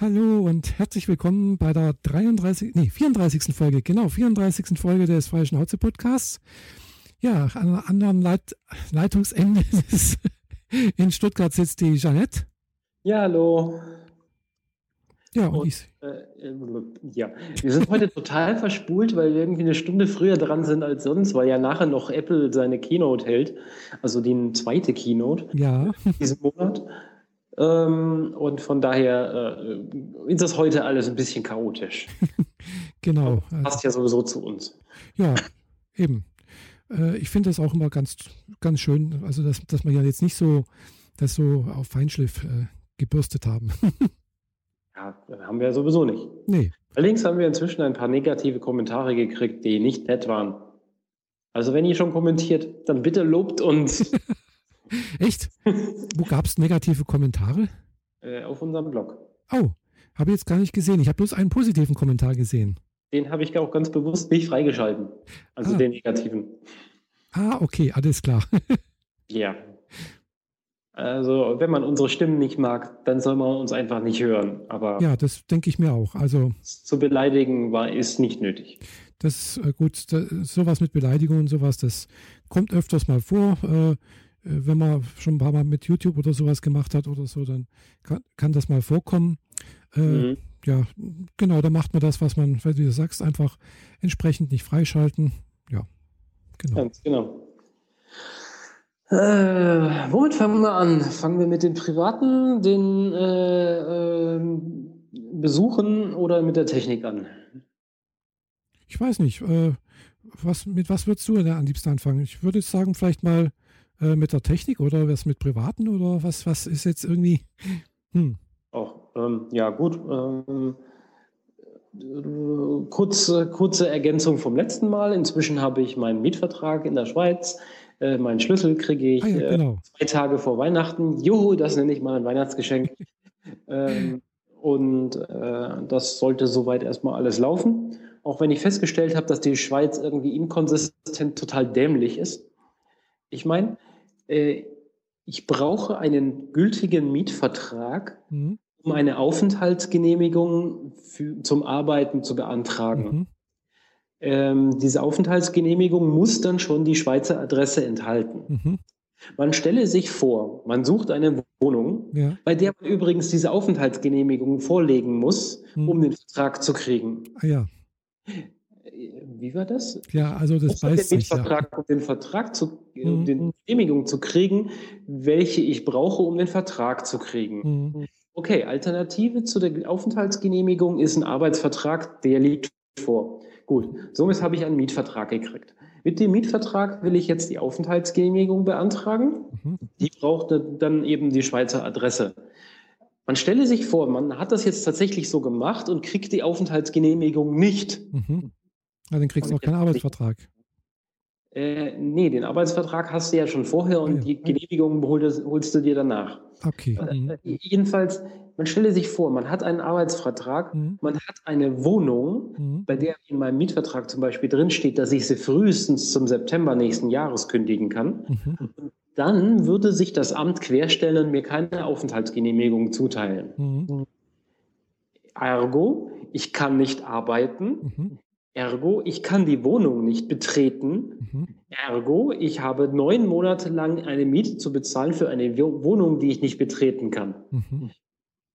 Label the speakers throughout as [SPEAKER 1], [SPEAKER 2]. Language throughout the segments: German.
[SPEAKER 1] Hallo und herzlich willkommen bei der 33, nee, 34. Folge, genau, 34. Folge des Freischen Hotze Podcasts. Ja, an einem anderen Leit Leitungsende ist, in Stuttgart sitzt die Jeanette.
[SPEAKER 2] Ja, hallo.
[SPEAKER 1] Ja, und, und ich.
[SPEAKER 2] Äh, ja, wir sind heute total verspult, weil wir irgendwie eine Stunde früher dran sind als sonst, weil ja nachher noch Apple seine Keynote hält, also die zweite Keynote
[SPEAKER 1] ja.
[SPEAKER 2] diesen Monat. Ähm, und von daher äh, ist das heute alles ein bisschen chaotisch.
[SPEAKER 1] genau.
[SPEAKER 2] Passt ja sowieso zu uns.
[SPEAKER 1] Ja, eben. Äh, ich finde das auch immer ganz, ganz schön, also dass, dass wir ja jetzt nicht so das so auf Feinschliff äh, gebürstet haben.
[SPEAKER 2] ja, haben wir ja sowieso nicht.
[SPEAKER 1] Nee.
[SPEAKER 2] Allerdings haben wir inzwischen ein paar negative Kommentare gekriegt, die nicht nett waren. Also wenn ihr schon kommentiert, dann bitte lobt uns.
[SPEAKER 1] Echt? Wo gab es negative Kommentare?
[SPEAKER 2] Äh, auf unserem Blog.
[SPEAKER 1] Oh, habe ich jetzt gar nicht gesehen. Ich habe bloß einen positiven Kommentar gesehen.
[SPEAKER 2] Den habe ich auch ganz bewusst nicht freigeschalten. Also ah. den negativen.
[SPEAKER 1] Ah, okay, alles klar.
[SPEAKER 2] ja. Also, wenn man unsere Stimmen nicht mag, dann soll man uns einfach nicht hören. Aber
[SPEAKER 1] ja, das denke ich mir auch. Also
[SPEAKER 2] zu beleidigen war ist nicht nötig.
[SPEAKER 1] Das ist äh, gut. Das, sowas mit Beleidigungen und sowas, das kommt öfters mal vor. Äh, wenn man schon ein paar Mal mit YouTube oder sowas gemacht hat oder so, dann kann, kann das mal vorkommen. Äh, mhm. Ja, genau, da macht man das, was man, wie du sagst, einfach entsprechend nicht freischalten. Ja, genau.
[SPEAKER 2] Ganz genau. Äh, womit fangen wir an? Fangen wir mit den privaten, den äh, äh, Besuchen oder mit der Technik an?
[SPEAKER 1] Ich weiß nicht. Äh, was, mit was würdest du denn am liebsten anfangen? Ich würde sagen, vielleicht mal äh, mit der Technik oder was mit Privaten oder was, was ist jetzt irgendwie?
[SPEAKER 2] Hm. Auch, ähm, ja, gut. Ähm, kurze, kurze Ergänzung vom letzten Mal. Inzwischen habe ich meinen Mietvertrag in der Schweiz. Äh, meinen Schlüssel kriege ich ah, ja, äh, genau. zwei Tage vor Weihnachten. Juhu, das nenne ich mal ein Weihnachtsgeschenk. ähm, und äh, das sollte soweit erstmal alles laufen. Auch wenn ich festgestellt habe, dass die Schweiz irgendwie inkonsistent total dämlich ist. Ich meine, äh, ich brauche einen gültigen Mietvertrag, mhm. um eine Aufenthaltsgenehmigung für, zum Arbeiten zu beantragen. Mhm. Ähm, diese Aufenthaltsgenehmigung muss dann schon die Schweizer Adresse enthalten. Mhm. Man stelle sich vor, man sucht eine Wohnung, ja. bei der man übrigens diese Aufenthaltsgenehmigung vorlegen muss, mhm. um den Vertrag zu kriegen.
[SPEAKER 1] Ah, ja
[SPEAKER 2] wie war das?
[SPEAKER 1] Ja, also das
[SPEAKER 2] beißt sich. Vertrag, ja. Um den Vertrag zu, mhm. um den Genehmigung zu kriegen, welche ich brauche, um den Vertrag zu kriegen. Mhm. Okay, Alternative zu der Aufenthaltsgenehmigung ist ein Arbeitsvertrag, der liegt vor. Gut, somit habe ich einen Mietvertrag gekriegt. Mit dem Mietvertrag will ich jetzt die Aufenthaltsgenehmigung beantragen. Mhm. Die braucht dann eben die Schweizer Adresse. Man stelle sich vor, man hat das jetzt tatsächlich so gemacht und kriegt die Aufenthaltsgenehmigung nicht.
[SPEAKER 1] Mhm. Ja, dann kriegst du noch keinen Arbeitsvertrag.
[SPEAKER 2] Äh, nee, den Arbeitsvertrag hast du ja schon vorher und ah, ja. die Genehmigung holst, holst, du dir danach.
[SPEAKER 1] Okay.
[SPEAKER 2] Äh, mhm. jedenfalls, man stelle sich vor, man hat einen Arbeitsvertrag, mhm. man hat eine Wohnung, mhm. bei der in meinem Mietvertrag zum Beispiel drinsteht, dass ich sie frühestens zum September nächsten Jahres kündigen kann. Mhm. Dann würde sich das Amt querstellen und mir keine Aufenthaltsgenehmigung zuteilen. Mhm. Ergo, ich kann nicht arbeiten. Ergo, ich kann die Wohnung nicht betreten. Mhm. Ergo, ich habe neun Monate lang eine Miete zu bezahlen für eine Wohnung, die ich nicht betreten kann. Mhm.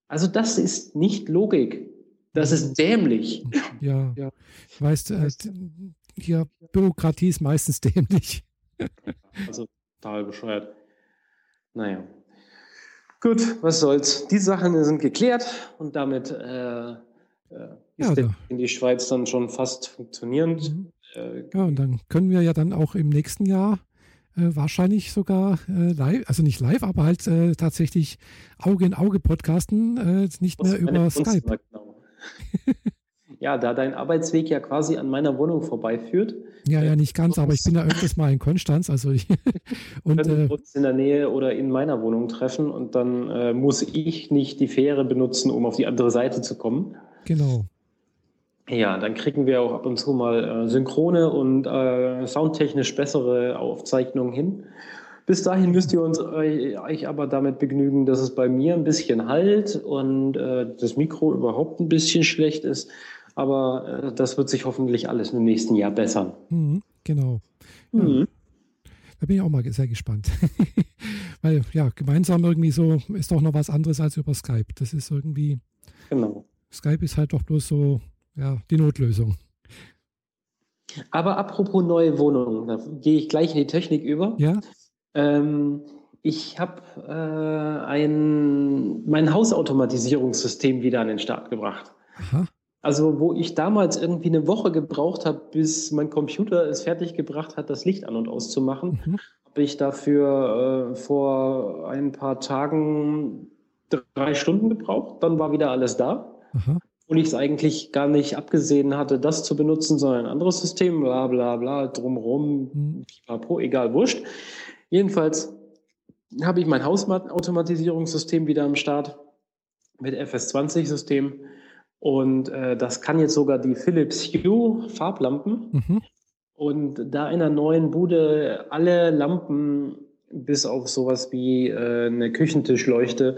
[SPEAKER 2] Also das ist nicht Logik. Das ist dämlich.
[SPEAKER 1] Ja, ja. weißt äh, hier Bürokratie ist meistens dämlich.
[SPEAKER 2] also total bescheuert. Naja. Gut, was soll's. Die Sachen sind geklärt und damit äh, äh, ja, in die Schweiz dann schon fast funktionierend. Mhm.
[SPEAKER 1] Äh, ja, und dann können wir ja dann auch im nächsten Jahr äh, wahrscheinlich sogar äh, live, also nicht live, aber halt äh, tatsächlich Auge in Auge podcasten, äh, nicht mehr über Skype. Genau.
[SPEAKER 2] ja, da dein Arbeitsweg ja quasi an meiner Wohnung vorbeiführt.
[SPEAKER 1] Ja, ja, nicht ganz, aber ich bin ja öfters mal in Konstanz. Also ich,
[SPEAKER 2] und äh, uns in der Nähe oder in meiner Wohnung treffen und dann muss ich nicht die Fähre benutzen, um auf die andere Seite zu kommen.
[SPEAKER 1] Genau.
[SPEAKER 2] Ja, dann kriegen wir auch ab und zu mal äh, synchrone und äh, soundtechnisch bessere Aufzeichnungen hin. Bis dahin müsst ihr uns euch aber damit begnügen, dass es bei mir ein bisschen halt und äh, das Mikro überhaupt ein bisschen schlecht ist. Aber äh, das wird sich hoffentlich alles im nächsten Jahr bessern.
[SPEAKER 1] Mhm, genau. Ja. Mhm. Da bin ich auch mal sehr gespannt. Weil ja, gemeinsam irgendwie so ist doch noch was anderes als über Skype. Das ist irgendwie. Genau. Skype ist halt doch bloß so, ja, die Notlösung.
[SPEAKER 2] Aber apropos neue Wohnungen, da gehe ich gleich in die Technik über.
[SPEAKER 1] Ja.
[SPEAKER 2] Ähm, ich habe äh, ein, mein Hausautomatisierungssystem wieder an den Start gebracht. Aha. Also, wo ich damals irgendwie eine Woche gebraucht habe, bis mein Computer es fertig gebracht hat, das Licht an und auszumachen, mhm. habe ich dafür äh, vor ein paar Tagen drei Stunden gebraucht. Dann war wieder alles da. Aha. Und ich es eigentlich gar nicht abgesehen hatte, das zu benutzen, sondern ein anderes System, bla bla bla, drumherum, mhm. pipapo, egal, wurscht. Jedenfalls habe ich mein Hausautomatisierungssystem wieder am Start mit FS20-System. Und äh, das kann jetzt sogar die Philips Hue Farblampen. Mhm. Und da in der neuen Bude alle Lampen bis auf sowas wie äh, eine Küchentischleuchte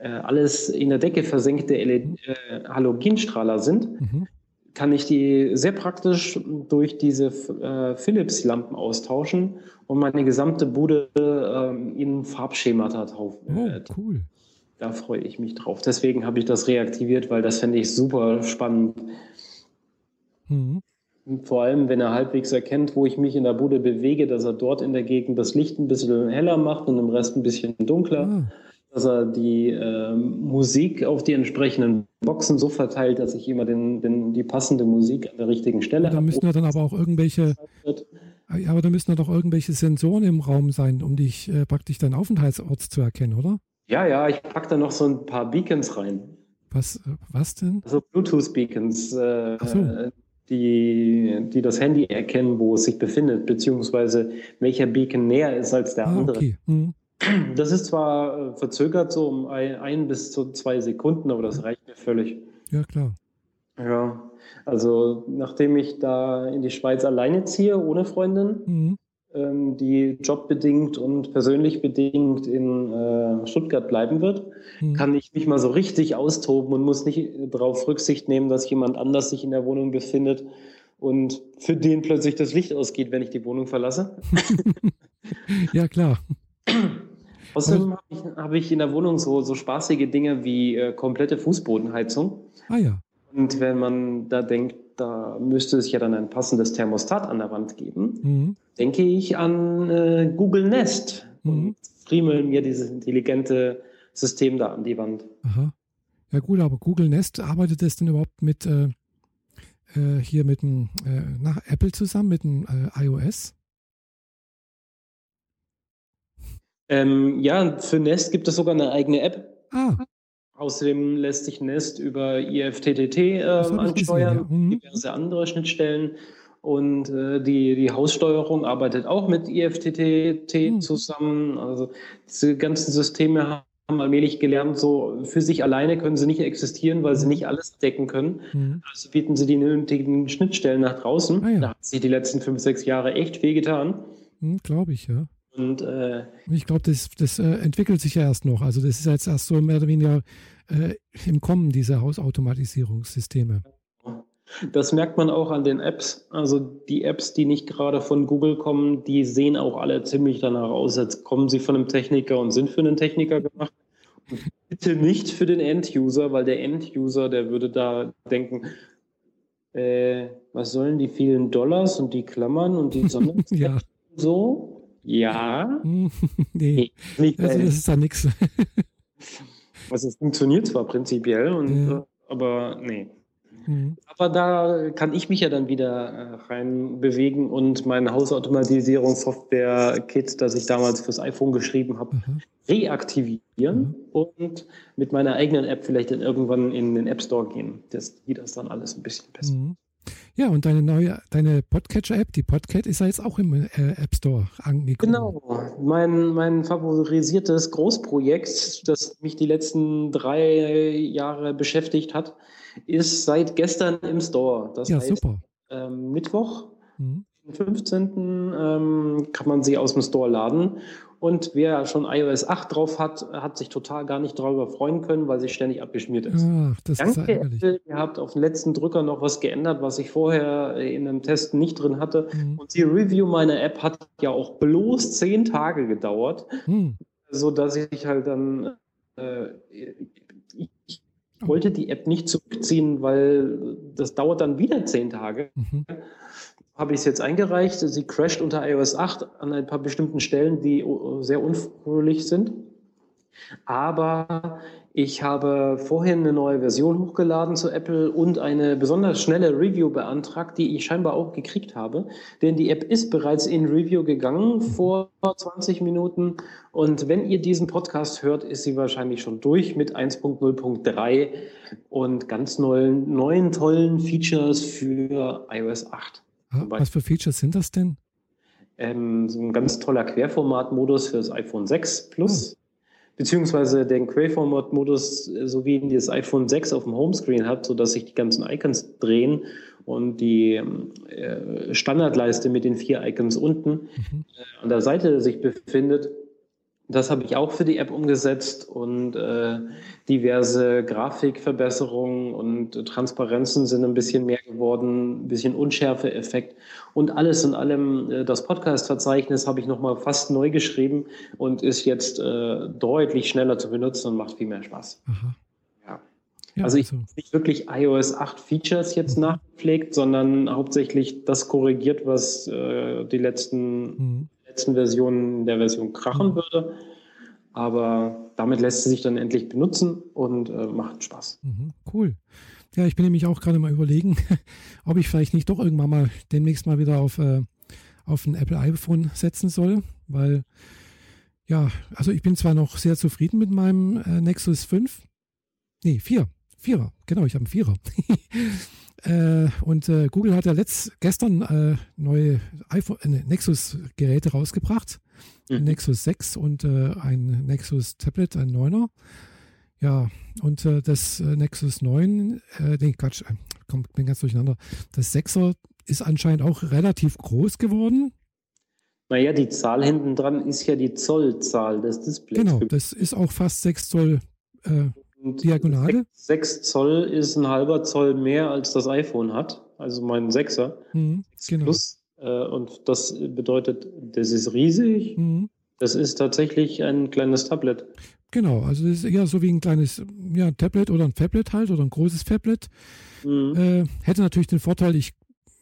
[SPEAKER 2] äh, alles in der Decke versenkte LED, äh, Halogenstrahler sind, mhm. kann ich die sehr praktisch durch diese äh, Philips-Lampen austauschen und meine gesamte Bude äh, in Farbschemata taufen.
[SPEAKER 1] Oh, cool.
[SPEAKER 2] Da freue ich mich drauf. Deswegen habe ich das reaktiviert, weil das fände ich super spannend. Mhm. Vor allem, wenn er halbwegs erkennt, wo ich mich in der Bude bewege, dass er dort in der Gegend das Licht ein bisschen heller macht und im Rest ein bisschen dunkler. Mhm dass er die äh, Musik auf die entsprechenden Boxen so verteilt, dass ich immer den, den, die passende Musik an der richtigen Stelle
[SPEAKER 1] habe. Da müssen ja dann aber auch irgendwelche, ja, aber da müssen ja doch irgendwelche Sensoren im Raum sein, um dich äh, praktisch deinen Aufenthaltsort zu erkennen, oder?
[SPEAKER 2] Ja, ja, ich packe da noch so ein paar Beacons rein.
[SPEAKER 1] Was, äh, was denn?
[SPEAKER 2] Also Bluetooth-Beacons, äh, so. Die, die das Handy erkennen, wo es sich befindet, beziehungsweise welcher Beacon näher ist als der ah, andere. Okay. Mhm. Das ist zwar äh, verzögert so um ein, ein, bis zu zwei Sekunden, aber das reicht mir völlig.
[SPEAKER 1] Ja, klar.
[SPEAKER 2] Ja, also nachdem ich da in die Schweiz alleine ziehe, ohne Freundin, mhm. Ähm, die jobbedingt und persönlich bedingt in äh, Stuttgart bleiben wird, mhm. kann ich mich mal so richtig austoben und muss nicht darauf Rücksicht nehmen, dass jemand anders sich in der Wohnung befindet und für den plötzlich das Licht ausgeht, wenn ich die Wohnung verlasse.
[SPEAKER 1] ja, klar.
[SPEAKER 2] Außerdem habe ich, hab ich, in der Wohnung so, so spaßige Dinge wie äh, komplette Fußbodenheizung.
[SPEAKER 1] Ah ja.
[SPEAKER 2] Und wenn man da denkt, da müsste es ja dann ein passendes Thermostat an der Wand geben, mhm. denke ich an äh, Google Nest mhm. und friemeln mir dieses intelligente System da an die Wand.
[SPEAKER 1] Aha. Ja gut, aber Google Nest arbeitet es denn überhaupt mit äh, äh hier mit dem äh, nach Apple zusammen mit dem äh, iOS?
[SPEAKER 2] Ähm, ja, für Nest gibt es sogar eine eigene App. Ah. Außerdem lässt sich Nest über IFTTT äh, ansteuern, gesehen, ja. mhm. diverse andere Schnittstellen. Und äh, die, die Haussteuerung arbeitet auch mit IFTTT mhm. zusammen. Also diese ganzen Systeme haben allmählich gelernt, so für sich alleine können sie nicht existieren, weil sie mhm. nicht alles decken können. Mhm. Also bieten sie die nötigen Schnittstellen nach draußen. Ah, ja. Da hat sich die letzten fünf, sechs Jahre echt viel getan.
[SPEAKER 1] Mhm, Glaube ich, ja.
[SPEAKER 2] Und, äh,
[SPEAKER 1] ich glaube, das, das äh, entwickelt sich ja erst noch. Also das ist jetzt erst so mehr oder weniger äh, im Kommen, diese Hausautomatisierungssysteme.
[SPEAKER 2] Das merkt man auch an den Apps. Also die Apps, die nicht gerade von Google kommen, die sehen auch alle ziemlich danach aus, als kommen sie von einem Techniker und sind für einen Techniker gemacht. Und bitte nicht für den End-User, weil der End-User, der würde da denken, äh, was sollen die vielen Dollars und die Klammern und die Sonne
[SPEAKER 1] ja.
[SPEAKER 2] so? Ja.
[SPEAKER 1] nee, nee also das ist da nichts.
[SPEAKER 2] Also es funktioniert zwar prinzipiell, und, ja. Aber nee. Mhm. Aber da kann ich mich ja dann wieder äh, rein bewegen und mein Hausautomatisierungssoftware-Kit, das ich damals fürs iPhone geschrieben habe, mhm. reaktivieren mhm. und mit meiner eigenen App vielleicht dann irgendwann in den App Store gehen, dass die das dann alles ein bisschen besser.
[SPEAKER 1] Ja, und deine neue, deine Podcatcher-App, die Podcat, ist ja jetzt auch im äh, App Store angekommen.
[SPEAKER 2] Genau, mein, mein favorisiertes Großprojekt, das mich die letzten drei Jahre beschäftigt hat, ist seit gestern im Store.
[SPEAKER 1] Das ja, heißt, super.
[SPEAKER 2] Ähm, Mittwoch, mhm. 15. Ähm, kann man sie aus dem Store laden. Und wer schon iOS 8 drauf hat, hat sich total gar nicht darüber freuen können, weil sich ständig abgeschmiert ist. Ach, das Danke, ist Apple, ihr habt auf den letzten Drücker noch was geändert, was ich vorher in einem Test nicht drin hatte. Mhm. Und die Review meiner App hat ja auch bloß zehn Tage gedauert, mhm. sodass ich halt dann äh, ich wollte die App nicht zurückziehen, weil das dauert dann wieder zehn Tage. Mhm. Habe ich es jetzt eingereicht. Sie crasht unter iOS 8 an ein paar bestimmten Stellen, die sehr unfröhlich sind. Aber ich habe vorhin eine neue Version hochgeladen zu Apple und eine besonders schnelle Review beantragt, die ich scheinbar auch gekriegt habe. Denn die App ist bereits in Review gegangen vor 20 Minuten. Und wenn ihr diesen Podcast hört, ist sie wahrscheinlich schon durch mit 1.0.3 und ganz neuen, neuen tollen Features für iOS 8.
[SPEAKER 1] Was für Features sind das denn?
[SPEAKER 2] Ähm, so ein ganz toller Querformat-Modus für das iPhone 6 Plus. Oh beziehungsweise den Quayformat-Modus äh, so wie das iPhone 6 auf dem Homescreen hat, sodass sich die ganzen Icons drehen und die äh, Standardleiste mit den vier Icons unten mhm. äh, an der Seite sich befindet, das habe ich auch für die App umgesetzt und äh, diverse Grafikverbesserungen und Transparenzen sind ein bisschen mehr geworden, ein bisschen Unschärfe-Effekt. Und alles in allem, äh, das Podcast-Verzeichnis habe ich nochmal fast neu geschrieben und ist jetzt äh, deutlich schneller zu benutzen und macht viel mehr Spaß. Ja. ja. also ich also. habe nicht wirklich iOS 8 Features jetzt mhm. nachgepflegt, sondern hauptsächlich das korrigiert, was äh, die letzten mhm letzten Version der Version krachen mhm. würde. Aber damit lässt sie sich dann endlich benutzen und äh, macht Spaß.
[SPEAKER 1] Mhm, cool. Ja, ich bin nämlich auch gerade mal überlegen, ob ich vielleicht nicht doch irgendwann mal demnächst mal wieder auf, äh, auf ein Apple iPhone setzen soll, weil ja, also ich bin zwar noch sehr zufrieden mit meinem äh, Nexus 5. Nee, 4. Vierer, genau, ich habe einen Vierer. Äh, und äh, Google hat ja letzt, gestern äh, neue iPhone, äh, Nexus-Geräte rausgebracht. Mhm. Nexus 6 und äh, ein Nexus Tablet, ein 9er. Ja, und äh, das Nexus 9, äh, nee, Quatsch, komm, bin ganz durcheinander. Das 6er ist anscheinend auch relativ groß geworden.
[SPEAKER 2] Naja, die Zahl hinten dran ist ja die Zollzahl des Displays.
[SPEAKER 1] Genau, das ist auch fast 6 Zoll äh, und Diagonale?
[SPEAKER 2] 6 Zoll ist ein halber Zoll mehr, als das iPhone hat. Also mein 6er. Mhm, genau. Plus. Äh, und das bedeutet, das ist riesig. Mhm. Das ist tatsächlich ein kleines Tablet.
[SPEAKER 1] Genau, also das ist eher so wie ein kleines ja, Tablet oder ein Fablet halt oder ein großes Fablet. Mhm. Äh, hätte natürlich den Vorteil, ich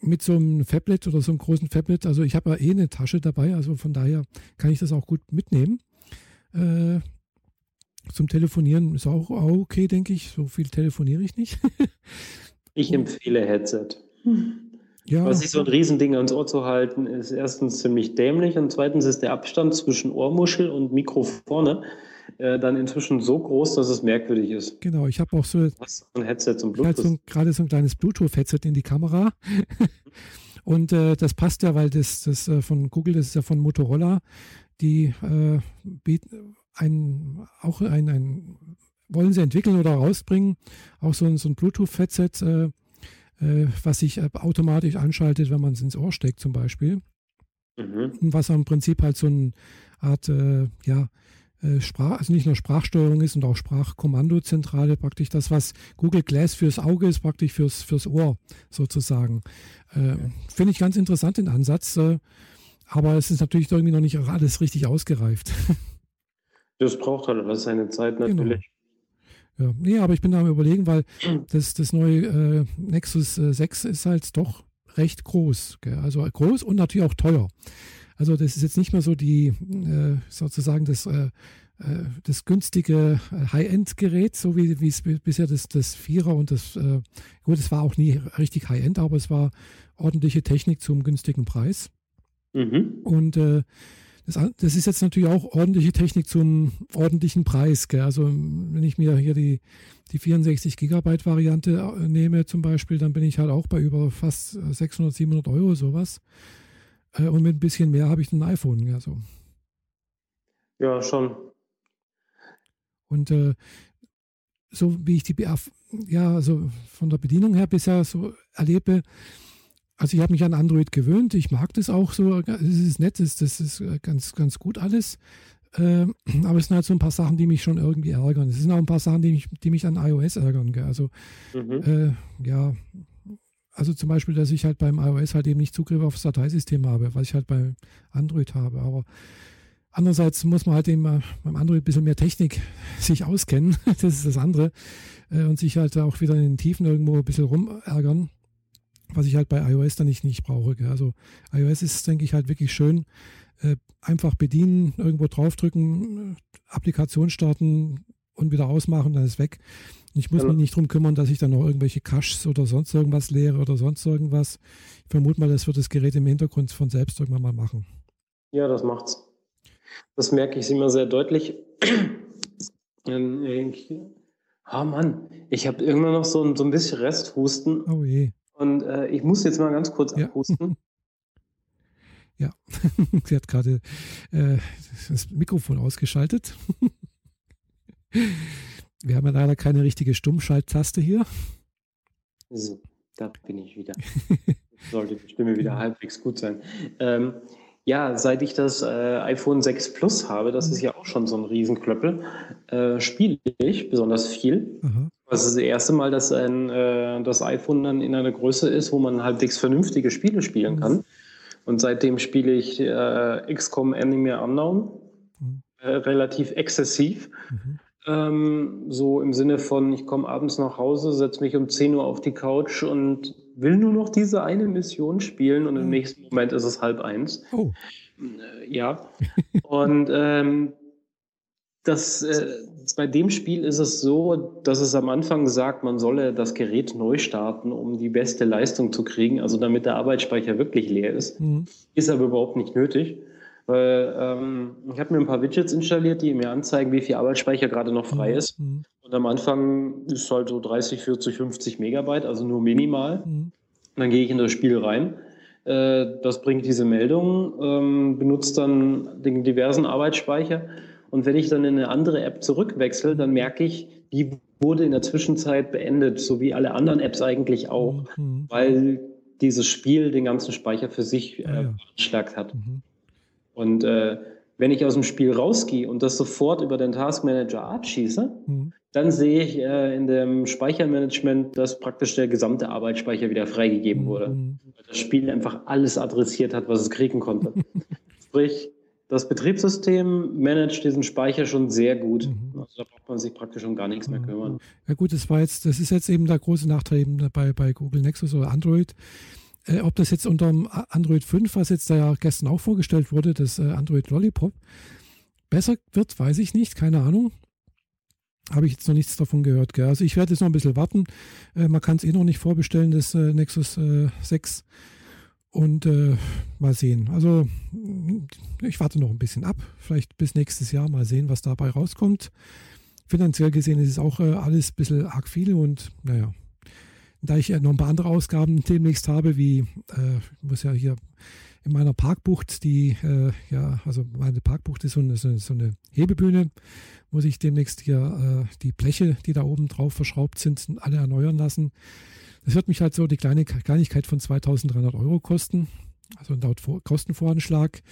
[SPEAKER 1] mit so einem Fablet oder so einem großen Fablet, also ich habe ja eh eine Tasche dabei, also von daher kann ich das auch gut mitnehmen. Äh, zum Telefonieren ist auch, okay, denke ich. So viel telefoniere ich nicht.
[SPEAKER 2] ich empfehle Headset. Ja. Was sich so ein Riesending ans Ohr zu halten, ist erstens ziemlich dämlich und zweitens ist der Abstand zwischen Ohrmuschel und Mikro vorne äh, dann inzwischen so groß, dass es merkwürdig ist.
[SPEAKER 1] Genau, ich habe auch so
[SPEAKER 2] ein Headset zum Bluetooth. Halt
[SPEAKER 1] so gerade so ein kleines Bluetooth-Headset in die Kamera. und äh, das passt ja, weil das, das äh, von Google, das ist ja von Motorola. Die äh, bieten, ein, auch ein, ein, wollen sie entwickeln oder rausbringen, auch so ein, so ein Bluetooth-Headset, äh, äh, was sich äh, automatisch anschaltet, wenn man es ins Ohr steckt zum Beispiel. Mhm. Was im Prinzip halt so eine Art, äh, ja, äh, Sprach, also nicht nur Sprachsteuerung ist und auch Sprachkommandozentrale, praktisch das, was Google Glass fürs Auge ist, praktisch fürs, fürs Ohr sozusagen. Äh, Finde ich ganz interessant den Ansatz, äh, aber es ist natürlich irgendwie noch nicht alles richtig ausgereift.
[SPEAKER 2] Das braucht halt alles seine Zeit genau. natürlich.
[SPEAKER 1] Genau. Ja, nee, aber ich bin da am überlegen, weil das, das neue äh, Nexus 6 äh, ist halt doch recht groß. Gell? Also groß und natürlich auch teuer. Also das ist jetzt nicht mehr so die, äh, sozusagen das, äh, äh das günstige äh, High-End-Gerät, so wie es bisher das, das Vierer und das, äh, gut, es war auch nie richtig High-End, aber es war ordentliche Technik zum günstigen Preis. Mhm. Und äh, das, ist jetzt natürlich auch ordentliche Technik zum ordentlichen Preis. Gell? Also wenn ich mir hier die, die 64 Gigabyte Variante äh, nehme zum Beispiel, dann bin ich halt auch bei über fast 600, 700 Euro sowas. Äh, und mit ein bisschen mehr habe ich ein iPhone. Ja, so.
[SPEAKER 2] ja schon.
[SPEAKER 1] Und äh, so wie ich die ja, also von der Bedienung her bisher so erlebe, also ich habe mich an Android gewöhnt. Ich mag das auch so. Es ist nett, das ist ganz, ganz gut alles. Ähm, aber es sind halt so ein paar Sachen, die mich schon irgendwie ärgern. Es sind auch ein paar Sachen, die mich, die mich an iOS ärgern. Gell? Also, mhm. äh, ja, also zum Beispiel, dass ich halt beim iOS halt eben nicht Zugriff aufs Dateisystem habe, was ich halt bei Android habe. Aber andererseits muss man halt eben beim Android ein bisschen mehr Technik sich auskennen. das ist das andere. Äh, und sich halt auch wieder in den Tiefen irgendwo ein bisschen rumärgern, was ich halt bei iOS dann nicht, nicht brauche. Gell? Also iOS ist, denke ich, halt wirklich schön äh, einfach bedienen, irgendwo draufdrücken, äh, Applikation starten und wieder ausmachen, dann ist weg. Ich muss ja. mich nicht darum kümmern, dass ich dann noch irgendwelche Caches oder sonst irgendwas leere oder sonst irgendwas. Ich vermute mal, das wird das Gerät im Hintergrund von selbst irgendwann mal machen.
[SPEAKER 2] Ja, das macht's. Das merke ich immer sehr deutlich. Ähm, ich, oh Mann, ich habe irgendwann noch so ein, so ein bisschen Resthusten.
[SPEAKER 1] Oh je.
[SPEAKER 2] Und äh, ich muss jetzt mal ganz kurz ja. abhusten.
[SPEAKER 1] Ja, sie hat gerade äh, das Mikrofon ausgeschaltet. Wir haben ja leider keine richtige Stummschalttaste hier.
[SPEAKER 2] So, da bin ich wieder. Sollte die Stimme wieder halbwegs gut sein. Ähm, ja, seit ich das äh, iPhone 6 Plus habe, das ist ja auch schon so ein Riesenklöppel, äh, spiele ich besonders viel. Mhm. Das ist das erste Mal, dass ein, äh, das iPhone dann in einer Größe ist, wo man halbwegs vernünftige Spiele spielen kann. Und seitdem spiele ich äh, XCOM Enemy Unknown mhm. äh, relativ exzessiv. Mhm. Ähm, so im Sinne von, ich komme abends nach Hause, setze mich um 10 Uhr auf die Couch und will nur noch diese eine Mission spielen und im mhm. nächsten Moment ist es halb eins. Oh. Äh, ja. und ähm, das, äh, bei dem Spiel ist es so, dass es am Anfang sagt, man solle das Gerät neu starten, um die beste Leistung zu kriegen, also damit der Arbeitsspeicher wirklich leer ist. Mhm. Ist aber überhaupt nicht nötig, weil ähm, ich habe mir ein paar Widgets installiert, die mir anzeigen, wie viel Arbeitsspeicher gerade noch frei mhm. ist. Mhm. Und am Anfang ist halt so 30, 40, 50 Megabyte, also nur minimal. Mhm. dann gehe ich in das Spiel rein. Äh, das bringt diese Meldung, ähm, benutzt dann den diversen Arbeitsspeicher und wenn ich dann in eine andere App zurückwechsel, dann merke ich, die wurde in der Zwischenzeit beendet, so wie alle anderen Apps eigentlich auch, mhm. weil dieses Spiel den ganzen Speicher für sich äh, ja, hat. Mhm. Und äh, wenn ich aus dem Spiel rausgehe und das sofort über den Task Manager abschieße, mhm. dann sehe ich äh, in dem Speichermanagement, dass praktisch der gesamte Arbeitsspeicher wieder freigegeben wurde. Mhm. Weil das Spiel einfach alles adressiert hat, was es kriegen konnte. Sprich, das Betriebssystem managt diesen Speicher schon sehr gut. Mhm. Also da braucht man sich praktisch um gar nichts mehr kümmern.
[SPEAKER 1] Ja gut, das war jetzt, das ist jetzt eben der große Nachteil eben bei, bei Google Nexus oder Android. Äh, ob das jetzt unter dem Android 5, was jetzt da ja gestern auch vorgestellt wurde, das äh, Android Lollipop, besser wird, weiß ich nicht, keine Ahnung. Habe ich jetzt noch nichts davon gehört. Gell? Also ich werde jetzt noch ein bisschen warten. Äh, man kann es eh noch nicht vorbestellen, das äh, Nexus 6. Und äh, mal sehen. Also ich warte noch ein bisschen ab. Vielleicht bis nächstes Jahr mal sehen, was dabei rauskommt. Finanziell gesehen ist es auch äh, alles ein bisschen arg viel und naja. Da ich äh, noch ein paar andere Ausgaben demnächst habe, wie äh, ich muss ja hier in meiner Parkbucht, die, äh, ja, also meine Parkbucht ist so eine, so eine Hebebühne, muss ich demnächst hier äh, die Bleche, die da oben drauf verschraubt sind, alle erneuern lassen. Das wird mich halt so die kleine Kleinigkeit von 2300 Euro kosten. Also laut Kostenvoranschlag.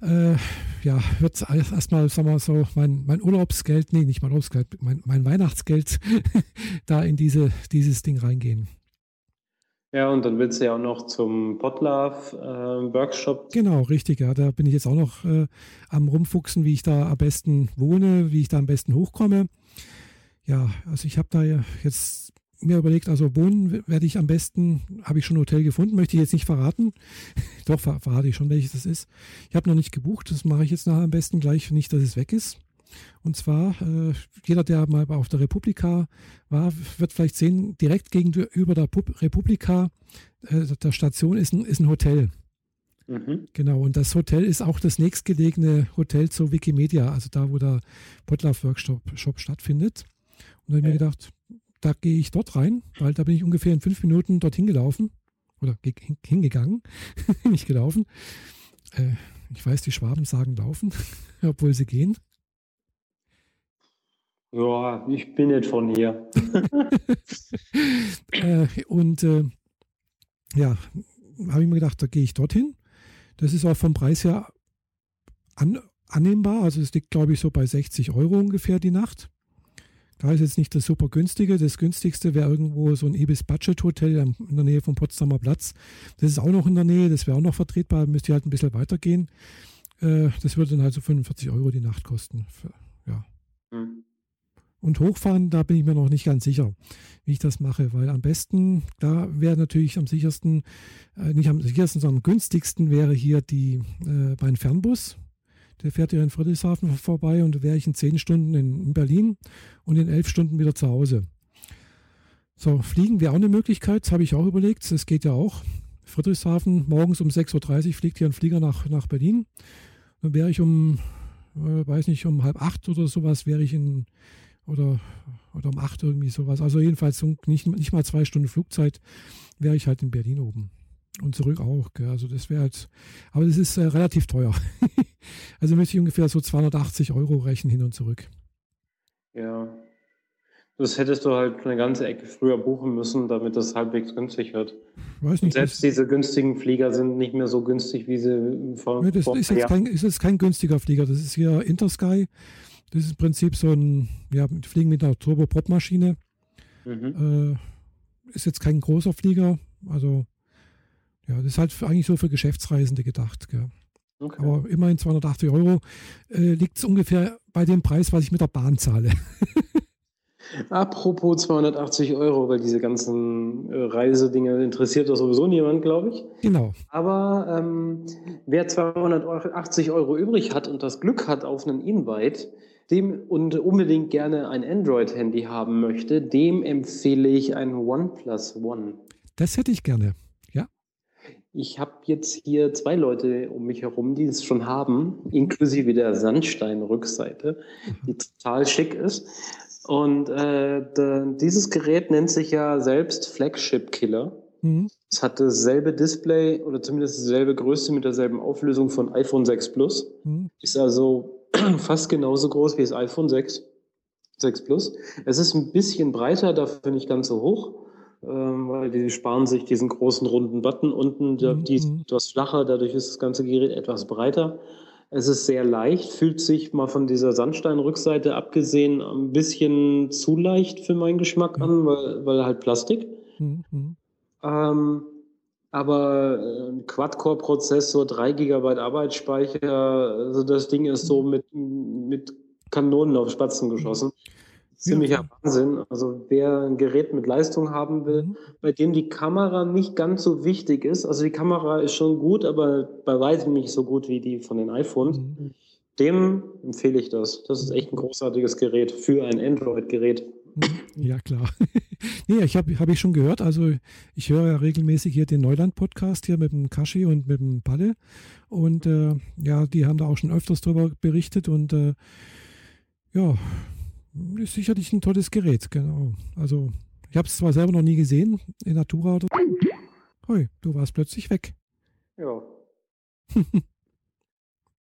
[SPEAKER 1] Äh, ja, wird erstmal, sagen wir so, mein, mein Urlaubsgeld, nee, nicht mein Urlaubsgeld, mein, mein Weihnachtsgeld da in diese, dieses Ding reingehen.
[SPEAKER 2] Ja, und dann willst du ja auch noch zum Potlove äh, Workshop.
[SPEAKER 1] Genau, richtig, ja. Da bin ich jetzt auch noch äh, am rumfuchsen, wie ich da am besten wohne, wie ich da am besten hochkomme. Ja, also ich habe da jetzt mir überlegt, also wohnen werde ich am besten, habe ich schon ein Hotel gefunden, möchte ich jetzt nicht verraten. Doch, ver verrate ich schon, welches das ist. Ich habe noch nicht gebucht, das mache ich jetzt nachher am besten gleich, nicht, dass es weg ist. Und zwar, äh, jeder, der mal auf der Republika war, wird vielleicht sehen, direkt gegenüber der Pub Republika, äh, der Station, ist ein, ist ein Hotel. Mhm. Genau, und das Hotel ist auch das nächstgelegene Hotel zur Wikimedia, also da, wo der Potlauf Workshop Shop stattfindet. Und da habe ich mir gedacht, da gehe ich dort rein, weil da bin ich ungefähr in fünf Minuten dorthin gelaufen oder hingegangen, nicht gelaufen. Äh, ich weiß, die Schwaben sagen laufen, obwohl sie gehen.
[SPEAKER 2] Ja, ich bin nicht von hier.
[SPEAKER 1] äh, und äh, ja, habe ich mir gedacht, da gehe ich dorthin. Das ist auch vom Preis her an, annehmbar. Also es liegt, glaube ich, so bei 60 Euro ungefähr die Nacht. Da ist jetzt nicht das super günstige. Das günstigste wäre irgendwo so ein Ibis Budget Hotel in der Nähe vom Potsdamer Platz. Das ist auch noch in der Nähe, das wäre auch noch vertretbar, müsste halt ein bisschen weitergehen. Äh, das würde dann halt so 45 Euro die Nacht kosten. ja. Mhm. Und hochfahren, da bin ich mir noch nicht ganz sicher, wie ich das mache, weil am besten, da wäre natürlich am sichersten, äh, nicht am sichersten, sondern am günstigsten wäre hier die, äh, mein Fernbus. Der fährt ja in Friedrichshafen vorbei und da wäre ich in zehn Stunden in, in Berlin und in elf Stunden wieder zu Hause. So, fliegen wäre auch eine Möglichkeit, das habe ich auch überlegt. Das geht ja auch. Friedrichshafen, morgens um 6.30 Uhr fliegt hier ein Flieger nach, nach Berlin. Dann wäre ich um, äh, weiß nicht, um halb acht oder sowas, wäre ich in, oder, oder um acht irgendwie sowas. Also jedenfalls nicht, nicht mal zwei Stunden Flugzeit wäre ich halt in Berlin oben. Und zurück auch. Gell. Also das wäre halt, aber das ist äh, relativ teuer. also müsste ich ungefähr so 280 Euro rechnen hin und zurück.
[SPEAKER 2] Ja. Das hättest du halt eine ganze Ecke früher buchen müssen, damit das halbwegs günstig wird. Weiß nicht, selbst diese günstigen Flieger sind nicht mehr so günstig, wie sie
[SPEAKER 1] vor, nee, das vor ist jetzt, kein, ist jetzt kein günstiger Flieger. Das ist hier Intersky. Das ist im Prinzip so ein, ja, Fliegen mit einer Turboprop-Maschine. Mhm. Äh, ist jetzt kein großer Flieger, also ja, das ist halt eigentlich so für Geschäftsreisende gedacht. Okay. Aber immerhin 280 Euro äh, liegt es ungefähr bei dem Preis, was ich mit der Bahn zahle.
[SPEAKER 2] Apropos 280 Euro, weil diese ganzen äh, Reisedinge interessiert doch sowieso niemand, glaube ich.
[SPEAKER 1] Genau.
[SPEAKER 2] Aber ähm, wer 280 Euro übrig hat und das Glück hat auf einen Invite, dem und unbedingt gerne ein Android-Handy haben möchte, dem empfehle ich ein OnePlus One.
[SPEAKER 1] Das hätte ich gerne.
[SPEAKER 2] Ich habe jetzt hier zwei Leute um mich herum, die es schon haben, inklusive der Sandstein-Rückseite, die mhm. total schick ist. Und äh, dieses Gerät nennt sich ja selbst Flagship Killer. Mhm. Es hat dasselbe Display oder zumindest dieselbe Größe mit derselben Auflösung von iPhone 6 Plus. Mhm. Ist also fast genauso groß wie das iPhone 6, 6 Plus. Es ist ein bisschen breiter, dafür nicht ganz so hoch, weil die sparen sich diesen großen runden Button unten, der, mhm. die ist etwas flacher, dadurch ist das ganze Gerät etwas breiter. Es ist sehr leicht, fühlt sich mal von dieser Sandsteinrückseite abgesehen ein bisschen zu leicht für meinen Geschmack an, weil, weil halt Plastik. Mhm. mhm. Ähm, aber äh, ein Quad-Core-Prozessor, 3 GB Arbeitsspeicher, also das Ding ist so mit, mit Kanonen auf Spatzen geschossen. Ziemlicher ja. Wahnsinn. Also wer ein Gerät mit Leistung haben will, mhm. bei dem die Kamera nicht ganz so wichtig ist, also die Kamera ist schon gut, aber bei weitem nicht so gut wie die von den iPhones, mhm. dem empfehle ich das. Das ist echt ein großartiges Gerät für ein Android-Gerät.
[SPEAKER 1] Ja, klar. nee, ich habe hab ich schon gehört. Also ich höre ja regelmäßig hier den Neuland-Podcast hier mit dem Kashi und mit dem Palle. Und äh, ja, die haben da auch schon öfters darüber berichtet und äh, ja, ist sicherlich ein tolles Gerät, genau. Also ich habe es zwar selber noch nie gesehen in Natura oder. Hoi, du warst plötzlich weg.
[SPEAKER 2] Ja.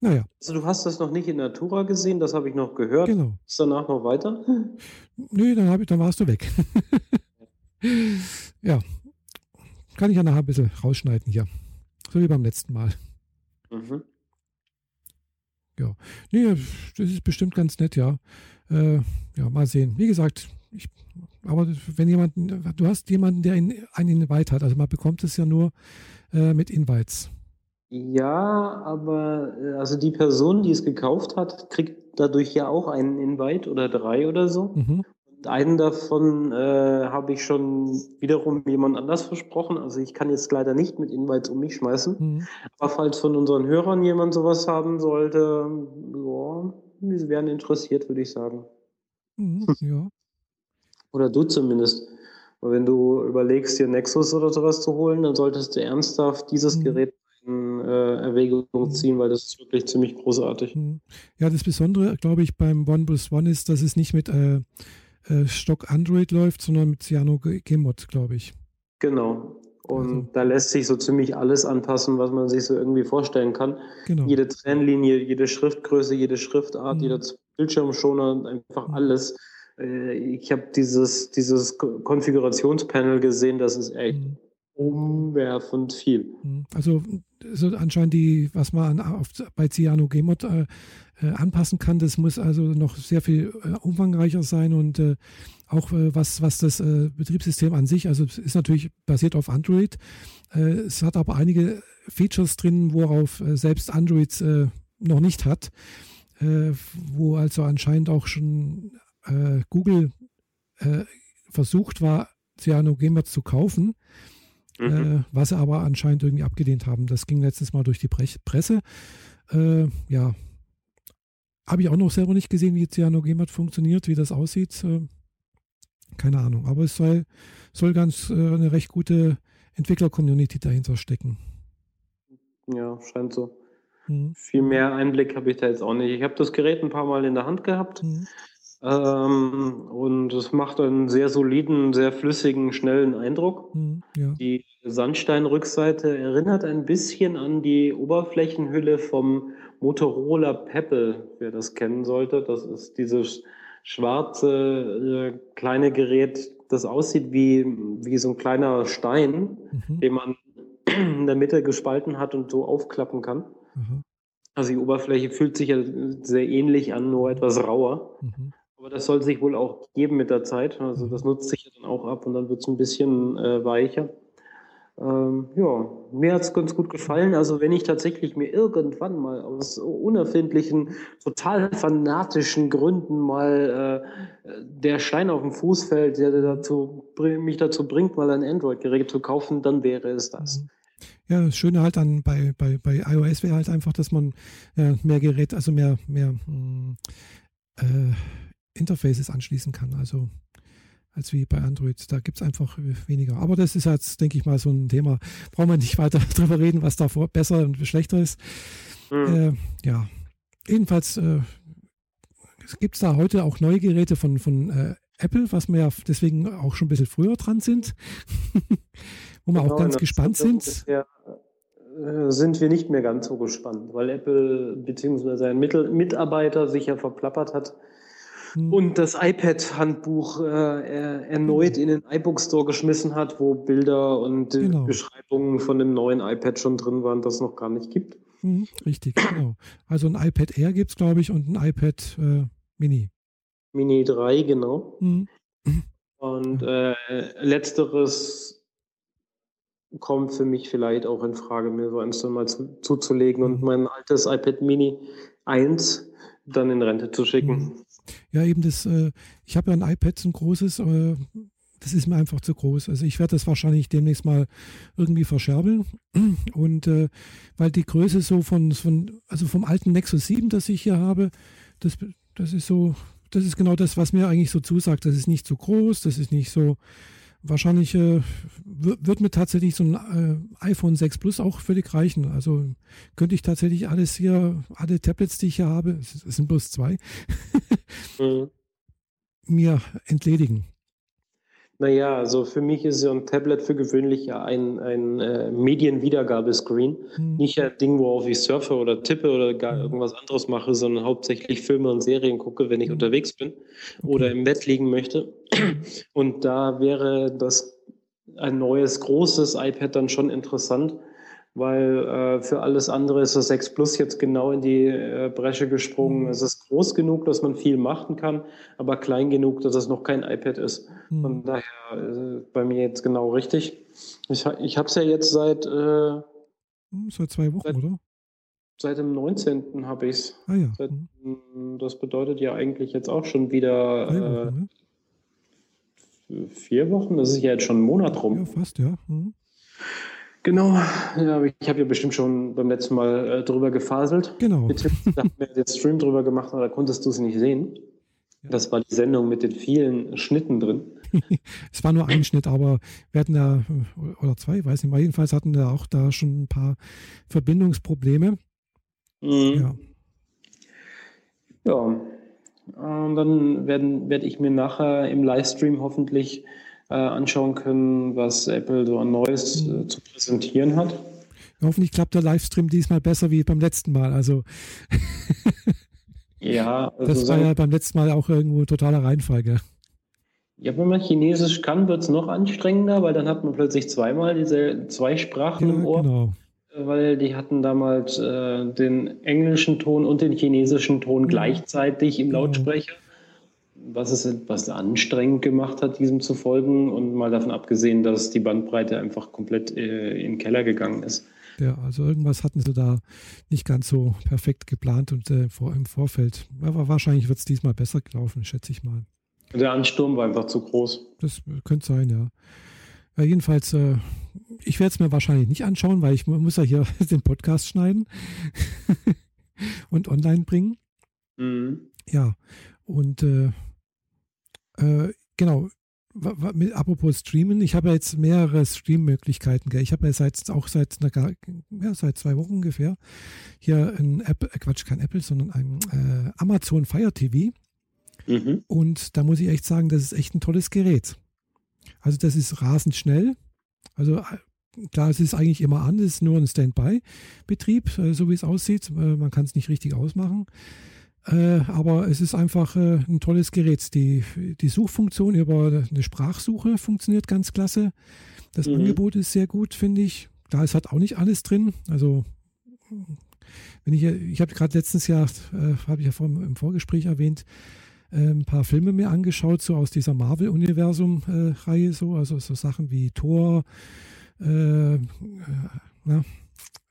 [SPEAKER 1] Naja.
[SPEAKER 2] Also du hast das noch nicht in Natura gesehen, das habe ich noch gehört.
[SPEAKER 1] Genau.
[SPEAKER 2] Ist danach noch weiter?
[SPEAKER 1] Nö, dann, ich, dann warst du weg. ja. Kann ich ja nachher ein bisschen rausschneiden hier. So wie beim letzten Mal. Mhm. Ja. Nee, das ist bestimmt ganz nett, ja. Äh, ja, mal sehen. Wie gesagt, ich, aber wenn jemand, du hast jemanden, der einen Invite hat, also man bekommt es ja nur äh, mit Invites.
[SPEAKER 2] Ja, aber äh, also die Person, die es gekauft hat, kriegt dadurch ja auch einen Invite oder drei oder so. Mhm. Und einen davon äh, habe ich schon wiederum jemand anders versprochen. Also ich kann jetzt leider nicht mit Invites um mich schmeißen. Mhm. Aber falls von unseren Hörern jemand sowas haben sollte, ja, wir wären interessiert, würde ich sagen.
[SPEAKER 1] Mhm, ja.
[SPEAKER 2] oder du zumindest. Und wenn du überlegst, dir Nexus oder sowas zu holen, dann solltest du ernsthaft dieses mhm. Gerät in äh, Erwägung mhm. ziehen, weil das ist wirklich ziemlich großartig.
[SPEAKER 1] Mhm. Ja, das Besondere, glaube ich, beim OnePlus One ist, dass es nicht mit äh, äh, Stock Android läuft, sondern mit Cyano Gmod, glaube ich.
[SPEAKER 2] Genau. Und also. da lässt sich so ziemlich alles anpassen, was man sich so irgendwie vorstellen kann. Genau. Jede Trennlinie, jede Schriftgröße, jede Schriftart, mhm. jeder Bildschirmschoner, einfach mhm. alles. Äh, ich habe dieses, dieses Konfigurationspanel gesehen, das ist echt mhm umwerfend viel.
[SPEAKER 1] Hm, also so anscheinend die, was man auf, bei CyanogenMod äh, äh, anpassen kann, das muss also noch sehr viel äh, umfangreicher sein und äh, auch äh, was, was das äh, Betriebssystem an sich, also es ist natürlich basiert auf Android, es hat aber einige Features drin, worauf selbst Android noch nicht hat, wo also anscheinend auch schon Google versucht war, CyanogenMod zu kaufen mhm. äh, was sie aber anscheinend irgendwie abgelehnt haben. Das ging letztes Mal durch die Presse. Äh, ja, habe ich auch noch selber nicht gesehen, wie Cyanogemat funktioniert, wie das aussieht. Äh, keine Ahnung, aber es soll, soll ganz äh, eine recht gute Entwickler-Community dahinter stecken.
[SPEAKER 2] Ja, scheint so. Mhm. Viel mehr Einblick habe ich da jetzt auch nicht. Ich habe das Gerät ein paar Mal in der Hand gehabt. Mhm. Ähm, und es macht einen sehr soliden, sehr flüssigen, schnellen Eindruck. Mhm, ja. Die Sandsteinrückseite erinnert ein bisschen an die Oberflächenhülle vom Motorola Pebble, wer das kennen sollte. Das ist dieses schwarze äh, kleine Gerät, das aussieht wie, wie so ein kleiner Stein, mhm. den man in der Mitte gespalten hat und so aufklappen kann. Mhm. Also die Oberfläche fühlt sich ja sehr ähnlich an, nur etwas rauer. Mhm. Aber das soll sich wohl auch geben mit der Zeit. Also das nutzt sich ja dann auch ab und dann wird es ein bisschen äh, weicher. Ähm, ja, mir hat es ganz gut gefallen. Also wenn ich tatsächlich mir irgendwann mal aus unerfindlichen, total fanatischen Gründen mal äh, der Stein auf den Fuß fällt, der dazu, mich dazu bringt, mal ein Android-Gerät zu kaufen, dann wäre es das. Mhm.
[SPEAKER 1] Ja, das Schöne halt dann bei, bei, bei iOS wäre halt einfach, dass man äh, mehr Gerät, also mehr, mehr mh, mm, äh, Interfaces anschließen kann. Also als wie bei Android. Da gibt es einfach weniger. Aber das ist jetzt, denke ich mal, so ein Thema. Brauchen wir nicht weiter darüber reden, was davor besser und schlechter ist. Mhm. Äh, ja, jedenfalls äh, gibt es da heute auch neue Geräte von, von äh, Apple, was wir ja deswegen auch schon ein bisschen früher dran sind, wo wir genau, auch ganz gespannt sind.
[SPEAKER 2] Äh, sind wir nicht mehr ganz so gespannt, weil Apple bzw. ein Mitarbeiter sich ja verplappert hat hm. und das iPad-Handbuch äh, erneut in den iBook Store geschmissen hat, wo Bilder und äh, genau. Beschreibungen von dem neuen iPad schon drin waren, das es noch gar nicht gibt.
[SPEAKER 1] Mhm, richtig, genau. Also ein iPad Air gibt es, glaube ich, und ein iPad äh, Mini.
[SPEAKER 2] Mini 3, genau. Und äh, letzteres kommt für mich vielleicht auch in Frage, mir so eins dann mal zu, zuzulegen und mein altes iPad Mini 1 dann in Rente zu schicken.
[SPEAKER 1] Ja, eben das, äh, ich habe ja ein iPad, ein großes, äh, das ist mir einfach zu groß. Also ich werde das wahrscheinlich demnächst mal irgendwie verscherbeln. Und äh, weil die Größe so von, von, also vom alten Nexus 7, das ich hier habe, das, das ist so, das ist genau das, was mir eigentlich so zusagt. Das ist nicht zu groß, das ist nicht so, wahrscheinlich äh, wird mir tatsächlich so ein äh, iPhone 6 Plus auch völlig reichen. Also könnte ich tatsächlich alles hier, alle Tablets, die ich hier habe, es sind bloß zwei, mhm. mir entledigen.
[SPEAKER 2] Naja, also für mich ist so ein Tablet für gewöhnlich ja ein, ein äh, Medienwiedergabescreen. Hm. Nicht ein Ding, worauf ich surfe oder tippe oder gar hm. irgendwas anderes mache, sondern hauptsächlich Filme und Serien gucke, wenn ich hm. unterwegs bin oder im Bett liegen möchte. Und da wäre das ein neues großes iPad dann schon interessant weil äh, für alles andere ist das 6 Plus jetzt genau in die äh, Bresche gesprungen. Mhm. Es ist groß genug, dass man viel machen kann, aber klein genug, dass es noch kein iPad ist. Mhm. Von daher äh, bei mir jetzt genau richtig. Ich, ich habe es ja jetzt seit... Äh,
[SPEAKER 1] hm, seit zwei Wochen,
[SPEAKER 2] seit,
[SPEAKER 1] oder?
[SPEAKER 2] Seit dem 19. habe ich es.
[SPEAKER 1] Ah, ja.
[SPEAKER 2] mhm. Das bedeutet ja eigentlich jetzt auch schon wieder... Wochen, ne? Vier Wochen? Das ist ja jetzt schon einen Monat rum.
[SPEAKER 1] Ja, fast, ja.
[SPEAKER 2] Genau, ja, ich habe ja bestimmt schon beim letzten Mal äh, drüber gefaselt.
[SPEAKER 1] Genau.
[SPEAKER 2] Da haben wir den Stream drüber gemacht, aber da konntest du es nicht sehen. Ja. Das war die Sendung mit den vielen Schnitten drin.
[SPEAKER 1] es war nur ein Schnitt, aber wir hatten ja, oder zwei, weiß nicht mal, jedenfalls hatten wir auch da schon ein paar Verbindungsprobleme.
[SPEAKER 2] Mhm. Ja. Ja, und dann werde werd ich mir nachher im Livestream hoffentlich äh, anschauen können, was Apple so an Neues äh, zu präsentieren hat.
[SPEAKER 1] Hoffentlich klappt der Livestream diesmal besser wie beim letzten Mal. Also
[SPEAKER 2] ja,
[SPEAKER 1] also das war ja beim letzten Mal auch irgendwo totaler Reinfall, gell?
[SPEAKER 2] Ja, wenn man Chinesisch kann, wird es noch anstrengender, weil dann hat man plötzlich zweimal diese zwei Sprachen ja, im Ohr. Genau. Weil die hatten damals äh, den englischen Ton und den chinesischen Ton gleichzeitig im Lautsprecher. Was es etwas anstrengend gemacht hat, diesem zu folgen. Und mal davon abgesehen, dass die Bandbreite einfach komplett äh, in den Keller gegangen ist.
[SPEAKER 1] Ja, also irgendwas hatten sie da nicht ganz so perfekt geplant und äh, vor, im Vorfeld. Aber wahrscheinlich wird es diesmal besser gelaufen, schätze ich mal.
[SPEAKER 2] Der Ansturm war einfach zu groß.
[SPEAKER 1] Das könnte sein, ja. ja jedenfalls, äh, ich werde es mir wahrscheinlich nicht anschauen, weil ich muss ja hier den Podcast schneiden und online bringen. Mhm. Ja, und äh, äh, genau, mit, apropos Streamen, ich habe ja jetzt mehrere Streammöglichkeiten. Ich habe ja seit, auch seit, einer, ja, seit zwei Wochen ungefähr hier ein Apple, äh, Quatsch, kein Apple, sondern ein äh, Amazon Fire TV. Mhm. Und da muss ich echt sagen, das ist echt ein tolles Gerät. Also das ist rasend schnell. Also äh, klar, es ist eigentlich immer an, es ist nur ein Standby-Betrieb, äh, so wie es aussieht. Man kann es nicht richtig ausmachen. Aber es ist einfach ein tolles Gerät. Die, die Suchfunktion über eine Sprachsuche funktioniert ganz klasse. Das mhm. Angebot ist sehr gut, finde ich. Klar, es hat auch nicht alles drin. Also wenn ich, ich habe gerade letztens ja, äh, habe ich ja vor, im Vorgespräch erwähnt, äh, ein paar Filme mir angeschaut, so aus dieser Marvel-Universum-Reihe, so, also so Sachen wie Thor, äh, äh, na,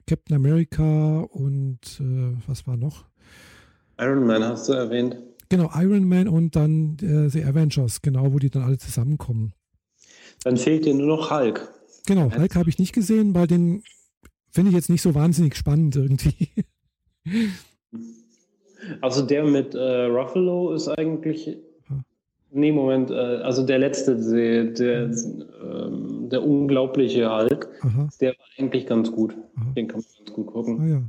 [SPEAKER 1] Captain America und äh, was war noch?
[SPEAKER 2] Iron Man hast du erwähnt.
[SPEAKER 1] Genau, Iron Man und dann äh, The Avengers, genau, wo die dann alle zusammenkommen.
[SPEAKER 2] Dann fehlt dir nur noch Hulk.
[SPEAKER 1] Genau, Hulk habe ich nicht gesehen, weil den finde ich jetzt nicht so wahnsinnig spannend irgendwie.
[SPEAKER 2] Also der mit äh, Ruffalo ist eigentlich. Nee, Moment, äh, also der letzte, der, der, ähm, der unglaubliche Hulk, Aha. der war eigentlich ganz gut. Aha. Den kann man ganz gut gucken.
[SPEAKER 1] Ah, ja.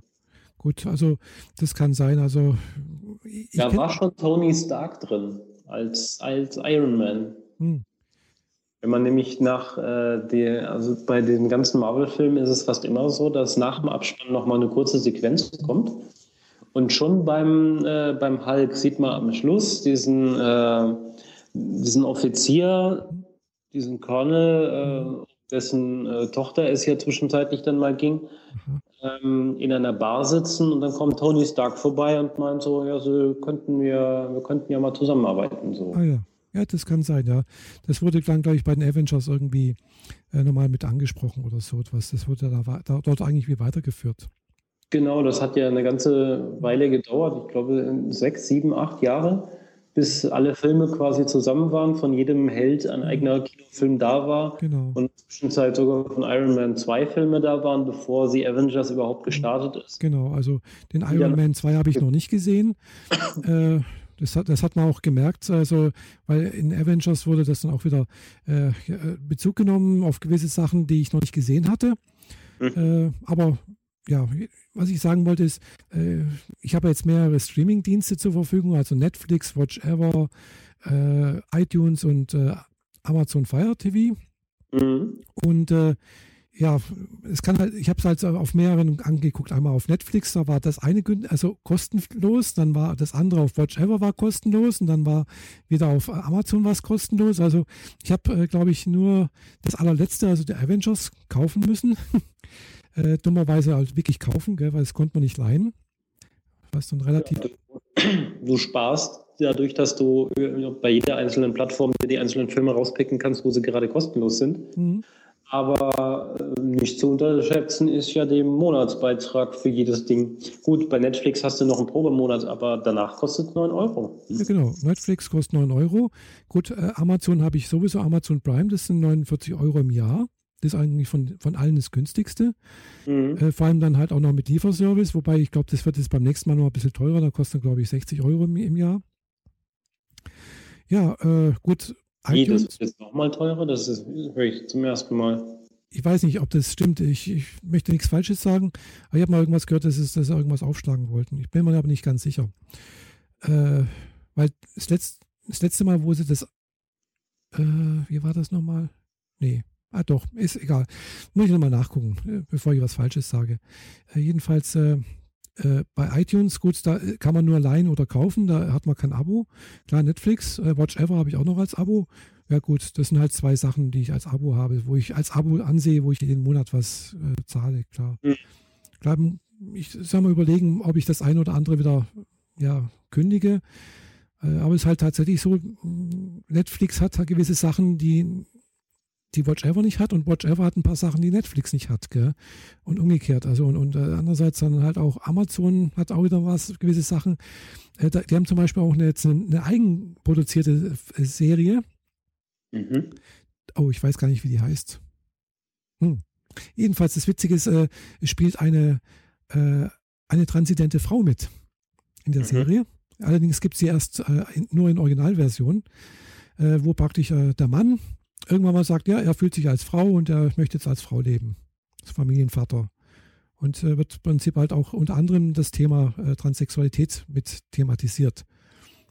[SPEAKER 1] Gut, also das kann sein. Also
[SPEAKER 2] da war schon Tony Stark drin als, als Iron Man. Hm. Wenn man nämlich nach äh, der, also bei den ganzen Marvel-Filmen ist es fast immer so, dass nach dem Abspann nochmal eine kurze Sequenz kommt und schon beim, äh, beim Hulk sieht man am Schluss diesen, äh, diesen Offizier, diesen Colonel, äh, dessen äh, Tochter es ja zwischenzeitlich dann mal ging, mhm. Ähm, in einer Bar sitzen und dann kommt Tony Stark vorbei und meint so, ja, so könnten wir, wir könnten ja mal zusammenarbeiten. So.
[SPEAKER 1] Ah ja. Ja, das kann sein, ja. Das wurde dann, glaube ich, bei den Avengers irgendwie äh, nochmal mit angesprochen oder so etwas. Das wurde da, da, dort eigentlich wie weitergeführt.
[SPEAKER 2] Genau, das hat ja eine ganze Weile gedauert. Ich glaube, sechs, sieben, acht Jahre, bis alle Filme quasi zusammen waren, von jedem Held ein eigener Kinofilm da war. Genau. Und in der Zwischenzeit sogar von Iron Man zwei Filme da waren, bevor sie Avengers überhaupt gestartet ist.
[SPEAKER 1] Genau, also den Iron Man 2 habe ich noch nicht gesehen. äh, das hat, das hat man auch gemerkt, also, weil in Avengers wurde das dann auch wieder äh, Bezug genommen auf gewisse Sachen, die ich noch nicht gesehen hatte. Mhm. Äh, aber ja, was ich sagen wollte ist, äh, ich habe jetzt mehrere Streaming-Dienste zur Verfügung, also Netflix, Watch Ever, äh, iTunes und äh, Amazon Fire TV. Mhm. Und äh, ja, es kann halt, ich habe es halt auf mehreren angeguckt. Einmal auf Netflix, da war das eine also kostenlos, dann war das andere auf Watch Ever war kostenlos und dann war wieder auf Amazon was kostenlos. Also ich habe, äh, glaube ich, nur das allerletzte, also der Avengers, kaufen müssen. äh, dummerweise halt wirklich kaufen, gell, weil das konnte man nicht leihen. Was dann relativ.
[SPEAKER 2] Ja, du, sparst dadurch, dass du äh, bei jeder einzelnen Plattform die einzelnen Filme rauspicken kannst, wo sie gerade kostenlos sind. Mhm. Aber äh, nicht zu unterschätzen ist ja der Monatsbeitrag für jedes Ding. Gut, bei Netflix hast du noch einen Probemonat, aber danach kostet es 9 Euro.
[SPEAKER 1] Ja, genau. Netflix kostet 9 Euro. Gut, äh, Amazon habe ich sowieso, Amazon Prime, das sind 49 Euro im Jahr. Das ist eigentlich von, von allen das günstigste. Mhm. Äh, vor allem dann halt auch noch mit Lieferservice, wobei ich glaube, das wird jetzt beim nächsten Mal noch ein bisschen teurer. Da kostet, glaube ich, 60 Euro im, im Jahr. Ja, äh, gut.
[SPEAKER 2] Wie, das ist jetzt nochmal teurer? Das ist, höre ich zum ersten Mal.
[SPEAKER 1] Ich weiß nicht, ob das stimmt. Ich, ich möchte nichts Falsches sagen. Aber ich habe mal irgendwas gehört, dass, es, dass sie irgendwas aufschlagen wollten. Ich bin mir aber nicht ganz sicher. Äh, weil das, Letz-, das letzte Mal, wo sie das. Äh, wie war das nochmal? Nee, Ah, doch, ist egal. Muss ich nochmal nachgucken, äh, bevor ich was Falsches sage. Äh, jedenfalls äh, äh, bei iTunes, gut, da äh, kann man nur leihen oder kaufen, da hat man kein Abo. Klar, Netflix, äh, Watch Ever habe ich auch noch als Abo. Ja gut, das sind halt zwei Sachen, die ich als Abo habe, wo ich als Abo ansehe, wo ich jeden Monat was zahle, klar. Mhm. Klar, ich soll mal überlegen, ob ich das eine oder andere wieder ja, kündige. Aber es ist halt tatsächlich so, Netflix hat gewisse Sachen, die die Watch Ever nicht hat und Watch Ever hat ein paar Sachen, die Netflix nicht hat, gell? Und umgekehrt. Also und, und äh, andererseits dann halt auch Amazon hat auch wieder was, gewisse Sachen. Äh, die haben zum Beispiel auch eine, jetzt eine, eine eigenproduzierte äh, Serie. Mhm. Oh, ich weiß gar nicht, wie die heißt. Hm. Jedenfalls, das Witzige ist, äh, es spielt eine, äh, eine transidente Frau mit in der mhm. Serie. Allerdings gibt es sie erst äh, in, nur in Originalversion, wo praktisch der Mann irgendwann mal sagt, ja, er fühlt sich als Frau und er möchte jetzt als Frau leben, als Familienvater. Und äh, wird im Prinzip halt auch unter anderem das Thema äh, Transsexualität mit thematisiert.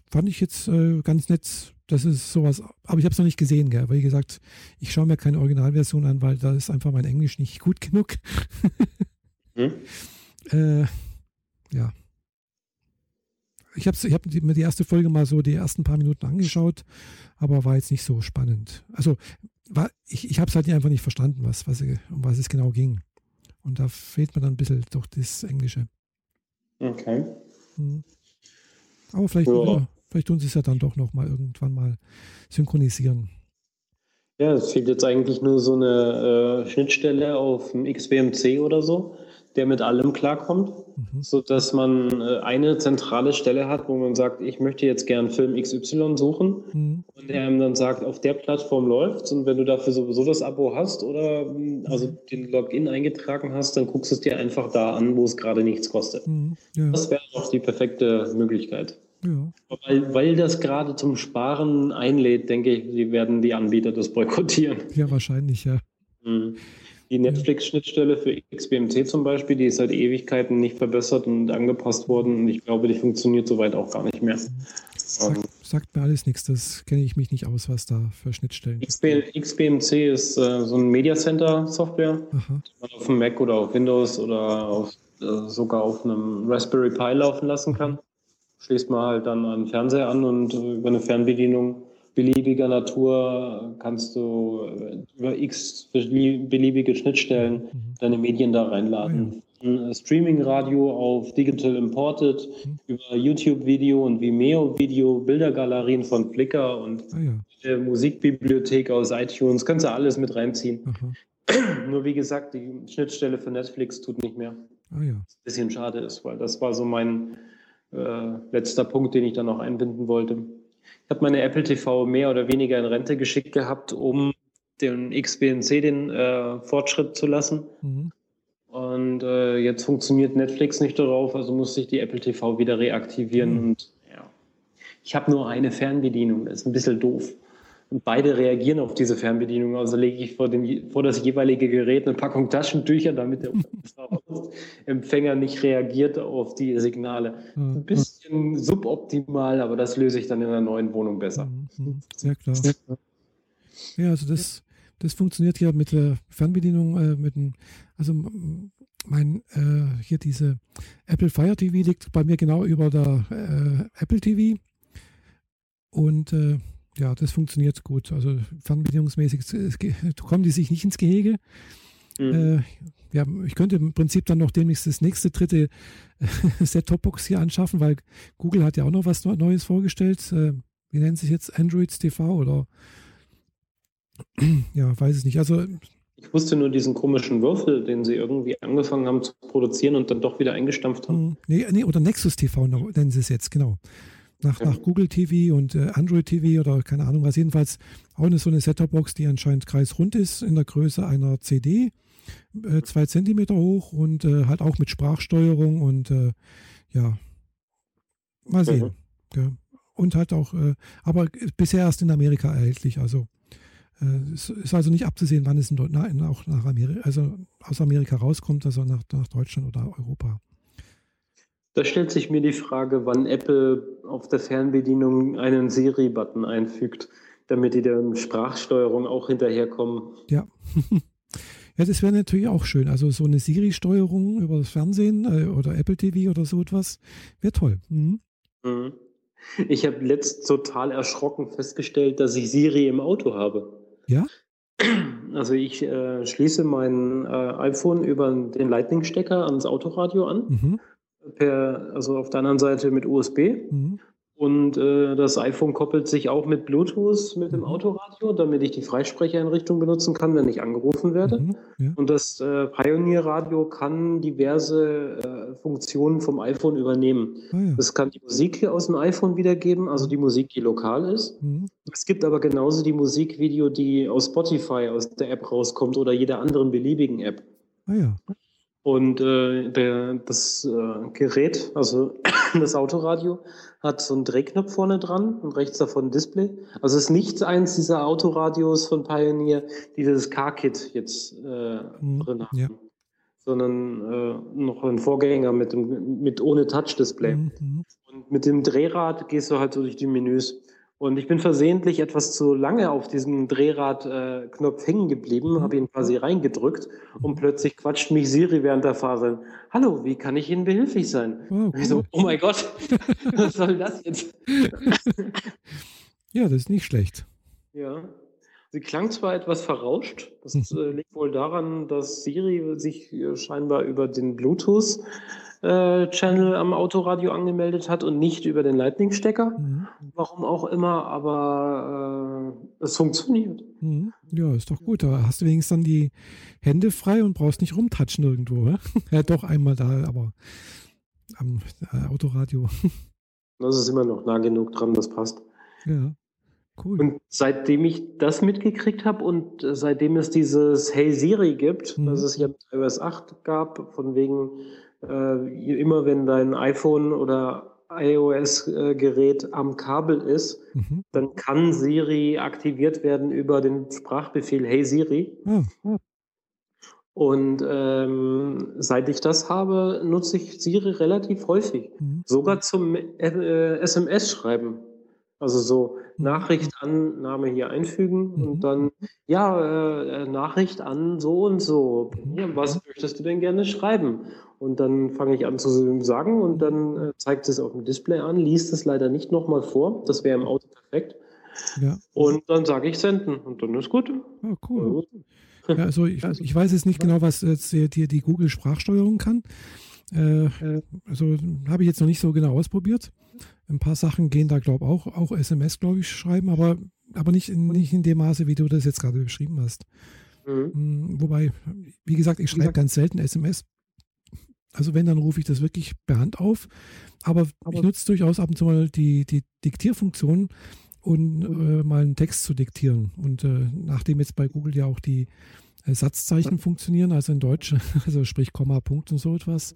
[SPEAKER 1] Fand ich jetzt äh, ganz nett, das ist sowas, aber ich habe es noch nicht gesehen, gell? weil wie gesagt, ich schaue mir keine Originalversion an, weil da ist einfach mein Englisch nicht gut genug. hm? ja, ich habe ich hab mir die erste Folge mal so die ersten paar Minuten angeschaut, aber war jetzt nicht so spannend. Also war, ich, ich habe es halt einfach nicht verstanden, was, was, um was es genau ging. Und da fehlt mir dann ein bisschen doch das Englische.
[SPEAKER 2] Okay.
[SPEAKER 1] Hm. Aber vielleicht, ja. vielleicht tun sie es ja dann doch noch mal irgendwann mal synchronisieren.
[SPEAKER 2] Ja, es fehlt jetzt eigentlich nur so eine äh, Schnittstelle auf dem XBMC oder so der mit allem klarkommt, mhm. sodass man äh, eine zentrale Stelle hat, wo man sagt, ich möchte jetzt gern Film XY suchen mhm. und der ihm dann sagt, auf der Plattform läuft's und wenn du dafür sowieso das Abo hast oder hm, also mhm. den Login eingetragen hast, dann guckst du es dir einfach da an, wo es gerade nichts kostet. Mhm. Ja. Das wäre doch die perfekte Möglichkeit. Ja. Weil, weil das gerade zum Sparen einlädt, denke ich, die werden die Anbieter das boykottieren.
[SPEAKER 1] Ja, wahrscheinlich, ja.
[SPEAKER 2] Die Netflix-Schnittstelle für XBMC zum Beispiel, die ist seit Ewigkeiten nicht verbessert und angepasst worden und ich glaube, die funktioniert soweit auch gar nicht mehr.
[SPEAKER 1] Sagt, sagt mir alles nichts, das kenne ich mich nicht aus, was da für Schnittstellen
[SPEAKER 2] XB, XBMC ist äh, so ein Media Center Software, Aha. die man auf dem Mac oder auf Windows oder auf, äh, sogar auf einem Raspberry Pi laufen lassen kann. Schließt man halt dann einen Fernseher an und äh, über eine Fernbedienung beliebiger Natur kannst du äh, über x beliebige Schnittstellen mhm. deine Medien da reinladen. Ja. Streaming-Radio auf Digital Imported, mhm. über YouTube-Video und Vimeo-Video, Bildergalerien von Flickr und ah, ja. Musikbibliothek aus iTunes, kannst du alles mit reinziehen. Nur wie gesagt, die Schnittstelle für Netflix tut nicht mehr. Ah, ja. Was ein bisschen schade ist, weil das war so mein äh, letzter Punkt, den ich dann noch einbinden wollte. Ich habe meine Apple TV mehr oder weniger in Rente geschickt gehabt, um den XBNC den äh, Fortschritt zu lassen. Mhm. Und äh, jetzt funktioniert Netflix nicht darauf, also muss ich die Apple TV wieder reaktivieren. Mhm. Und ja, ich habe nur eine Fernbedienung, das ist ein bisschen doof. Und beide reagieren auf diese Fernbedienung. Also lege ich vor, den, vor das jeweilige Gerät eine Packung Taschentücher, damit der Empfänger nicht reagiert auf die Signale. Ein bisschen suboptimal, aber das löse ich dann in einer neuen Wohnung besser. Mhm,
[SPEAKER 1] mhm. Sehr klar. Ja, also das, das funktioniert hier mit der Fernbedienung, äh, mit dem, also mein, äh, hier diese Apple Fire TV liegt bei mir genau über der äh, Apple TV. Und äh, ja, das funktioniert gut. Also fernbedienungsmäßig kommen die sich nicht ins Gehege. Mhm. Äh, ja, ich könnte im Prinzip dann noch demnächst das nächste dritte äh, Set-Top-Box hier anschaffen, weil Google hat ja auch noch was Neues vorgestellt. Äh, wie nennt sich jetzt Android TV oder ja, weiß es nicht. Also
[SPEAKER 2] ich wusste nur diesen komischen Würfel, den sie irgendwie angefangen haben zu produzieren und dann doch wieder eingestampft haben.
[SPEAKER 1] Hm, nee, nee oder Nexus TV nennen sie es jetzt, genau nach, nach Google TV und äh, Android TV oder keine Ahnung was. Jedenfalls auch eine, so eine Setup-Box, die anscheinend kreisrund ist, in der Größe einer CD, äh, zwei Zentimeter hoch und äh, halt auch mit Sprachsteuerung und äh, ja, mal sehen. Mhm. Ja. Und halt auch, äh, aber bisher erst in Amerika erhältlich. Also äh, es ist also nicht abzusehen, wann es in, na, auch nach Amerika, also aus Amerika rauskommt, also nach, nach Deutschland oder Europa.
[SPEAKER 2] Da stellt sich mir die Frage, wann Apple auf der Fernbedienung einen Siri-Button einfügt, damit die der Sprachsteuerung auch hinterherkommen.
[SPEAKER 1] Ja. Ja, das wäre natürlich auch schön. Also so eine Siri-Steuerung über das Fernsehen äh, oder Apple TV oder so etwas wäre toll. Mhm. Mhm.
[SPEAKER 2] Ich habe letzt total erschrocken festgestellt, dass ich Siri im Auto habe.
[SPEAKER 1] Ja?
[SPEAKER 2] Also ich äh, schließe mein äh, iPhone über den Lightning-Stecker ans Autoradio an. Mhm. Per, also auf der anderen Seite mit USB. Mhm. Und äh, das iPhone koppelt sich auch mit Bluetooth mit dem mhm. Autoradio, damit ich die Freisprecheinrichtung benutzen kann, wenn ich angerufen werde. Mhm, ja. Und das äh, Pioneer Radio kann diverse äh, Funktionen vom iPhone übernehmen. Ah, ja. Es kann die Musik aus dem iPhone wiedergeben, also die Musik, die lokal ist. Mhm. Es gibt aber genauso die Musikvideo, die aus Spotify, aus der App rauskommt oder jeder anderen beliebigen App.
[SPEAKER 1] Ah ja.
[SPEAKER 2] Und äh, der, das äh, Gerät, also das Autoradio, hat so einen Drehknopf vorne dran und rechts davon ein Display. Also es ist nicht eins dieser Autoradios von Pioneer, die das Car-Kit jetzt äh, mhm, drin haben, ja. sondern äh, noch ein Vorgänger mit, dem, mit ohne Touch-Display. Mhm, mhm. Und mit dem Drehrad gehst du halt so durch die Menüs. Und ich bin versehentlich etwas zu lange auf diesem Drehrad-Knopf äh, hängen geblieben, mhm. habe ihn quasi reingedrückt und plötzlich quatscht mich Siri während der Phase. Hallo, wie kann ich Ihnen behilflich sein? Oh, ich so, oh mein Gott, was soll das jetzt?
[SPEAKER 1] ja, das ist nicht schlecht.
[SPEAKER 2] Ja. Sie klang zwar etwas verrauscht, das mhm. äh, liegt wohl daran, dass Siri sich äh, scheinbar über den Bluetooth äh, am Autoradio angemeldet hat und nicht über den Lightning-Stecker. Mhm. Warum auch immer, aber äh, es funktioniert.
[SPEAKER 1] Mhm. Ja, ist doch gut. Da hast du wenigstens dann die Hände frei und brauchst nicht rumtatschen irgendwo. ja, doch einmal da, aber am äh, Autoradio.
[SPEAKER 2] Das ist immer noch nah genug dran, das passt.
[SPEAKER 1] Ja. Cool.
[SPEAKER 2] Und seitdem ich das mitgekriegt habe und seitdem es dieses Hey Siri gibt, mhm. das es ja mit iOS 8 gab, von wegen äh, immer wenn dein iPhone oder iOS-Gerät am Kabel ist, mhm. dann kann Siri aktiviert werden über den Sprachbefehl Hey Siri. Mhm. Und ähm, seit ich das habe, nutze ich Siri relativ häufig. Mhm. Sogar zum äh, SMS-Schreiben. Also so mhm. Nachricht an, Name hier einfügen mhm. und dann, ja, äh, Nachricht an so und so. Mhm. Ja, was möchtest du denn gerne schreiben? Und dann fange ich an zu sagen und dann äh, zeigt es auf dem Display an, liest es leider nicht nochmal vor. Das wäre im Auto perfekt. Ja. Und dann sage ich senden und dann ist gut.
[SPEAKER 1] Oh, cool. Ja, also ich, ich, weiß jetzt nicht genau, was jetzt die, die Google Sprachsteuerung kann. Äh, also habe ich jetzt noch nicht so genau ausprobiert. Ein paar Sachen gehen da, glaube ich, auch, auch SMS, glaube ich, schreiben, aber, aber nicht, in, nicht in dem Maße, wie du das jetzt gerade beschrieben hast. Mhm. Hm, wobei, wie gesagt, ich schreibe ganz selten SMS. Also wenn, dann rufe ich das wirklich per Hand auf. Aber, Aber ich nutze durchaus ab und zu mal die, die Diktierfunktion, um äh, mal einen Text zu diktieren. Und äh, nachdem jetzt bei Google ja auch die Satzzeichen funktionieren, also in Deutsch, also sprich Komma, Punkt und so etwas,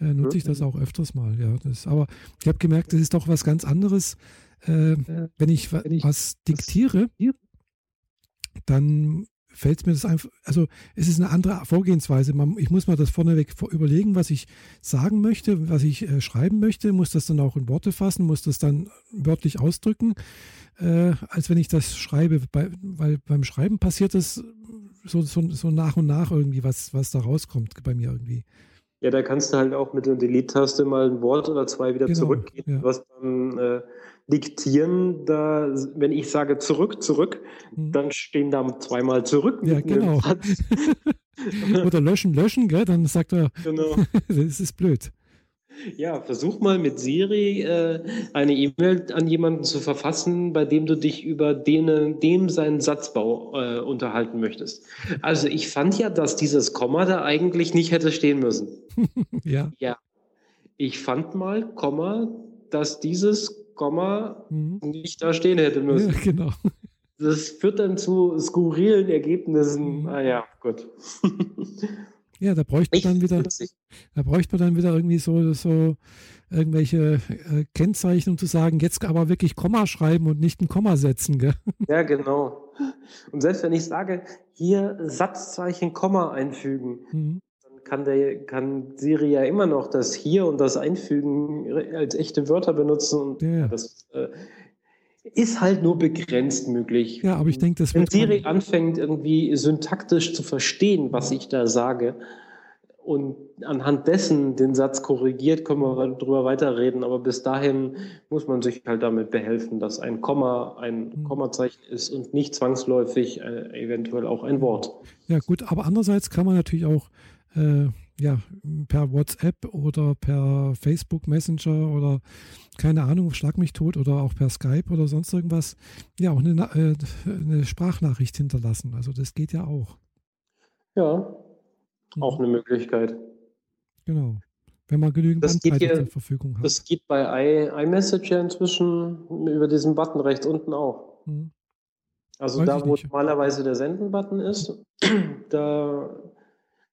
[SPEAKER 1] äh, nutze ich das auch öfters mal. Ja, das, aber ich habe gemerkt, das ist doch was ganz anderes. Äh, wenn ich was diktiere, dann fällt mir das einfach, also es ist eine andere Vorgehensweise. Man, ich muss mal das vorneweg überlegen, was ich sagen möchte, was ich äh, schreiben möchte, muss das dann auch in Worte fassen, muss das dann wörtlich ausdrücken, äh, als wenn ich das schreibe, bei, weil beim Schreiben passiert das so, so, so nach und nach irgendwie, was, was da rauskommt bei mir irgendwie.
[SPEAKER 2] Ja, da kannst du halt auch mit der Delete-Taste mal ein Wort oder zwei wieder genau, zurückgehen, ja. was dann äh, diktieren, da, wenn ich sage zurück, zurück, mhm. dann stehen da zweimal zurück.
[SPEAKER 1] Ja, genau. Oder löschen, löschen, gell? dann sagt er, genau. das ist blöd.
[SPEAKER 2] Ja, versuch mal mit Siri äh, eine E-Mail an jemanden zu verfassen, bei dem du dich über den, dem seinen Satzbau äh, unterhalten möchtest. Also ich fand ja, dass dieses Komma da eigentlich nicht hätte stehen müssen.
[SPEAKER 1] ja.
[SPEAKER 2] Ja. Ich fand mal, Komma, dass dieses Komma mhm. nicht da stehen hätte müssen.
[SPEAKER 1] Ja, genau.
[SPEAKER 2] Das führt dann zu skurrilen Ergebnissen. Mhm. Ah ja, gut.
[SPEAKER 1] ja, da bräuchte man dann wieder, da bräuchte man dann wieder irgendwie so, so irgendwelche äh, Kennzeichen, um zu sagen, jetzt aber wirklich Komma schreiben und nicht ein Komma setzen. Gell?
[SPEAKER 2] Ja, genau. Und selbst wenn ich sage, hier Satzzeichen Komma einfügen, mhm kann, der, kann Siri ja immer noch das Hier und das Einfügen als echte Wörter benutzen. Und ja. das äh, ist halt nur begrenzt möglich.
[SPEAKER 1] Ja, aber ich denke, das
[SPEAKER 2] Wenn Siri anfängt, irgendwie syntaktisch zu verstehen, was ich da sage, und anhand dessen den Satz korrigiert, können wir darüber weiterreden. Aber bis dahin muss man sich halt damit behelfen, dass ein Komma ein hm. Kommazeichen ist und nicht zwangsläufig äh, eventuell auch ein Wort.
[SPEAKER 1] Ja, gut, aber andererseits kann man natürlich auch äh, ja, per WhatsApp oder per Facebook Messenger oder keine Ahnung, schlag mich tot oder auch per Skype oder sonst irgendwas, ja, auch eine, äh, eine Sprachnachricht hinterlassen. Also das geht ja auch.
[SPEAKER 2] Ja, auch eine Möglichkeit.
[SPEAKER 1] Genau. Wenn man genügend
[SPEAKER 2] das Bandbreite hier, zur Verfügung hat. Das geht bei iMessage ja inzwischen über diesen Button rechts unten auch. Hm. Also Weiß da, wo normalerweise der Senden-Button ist, da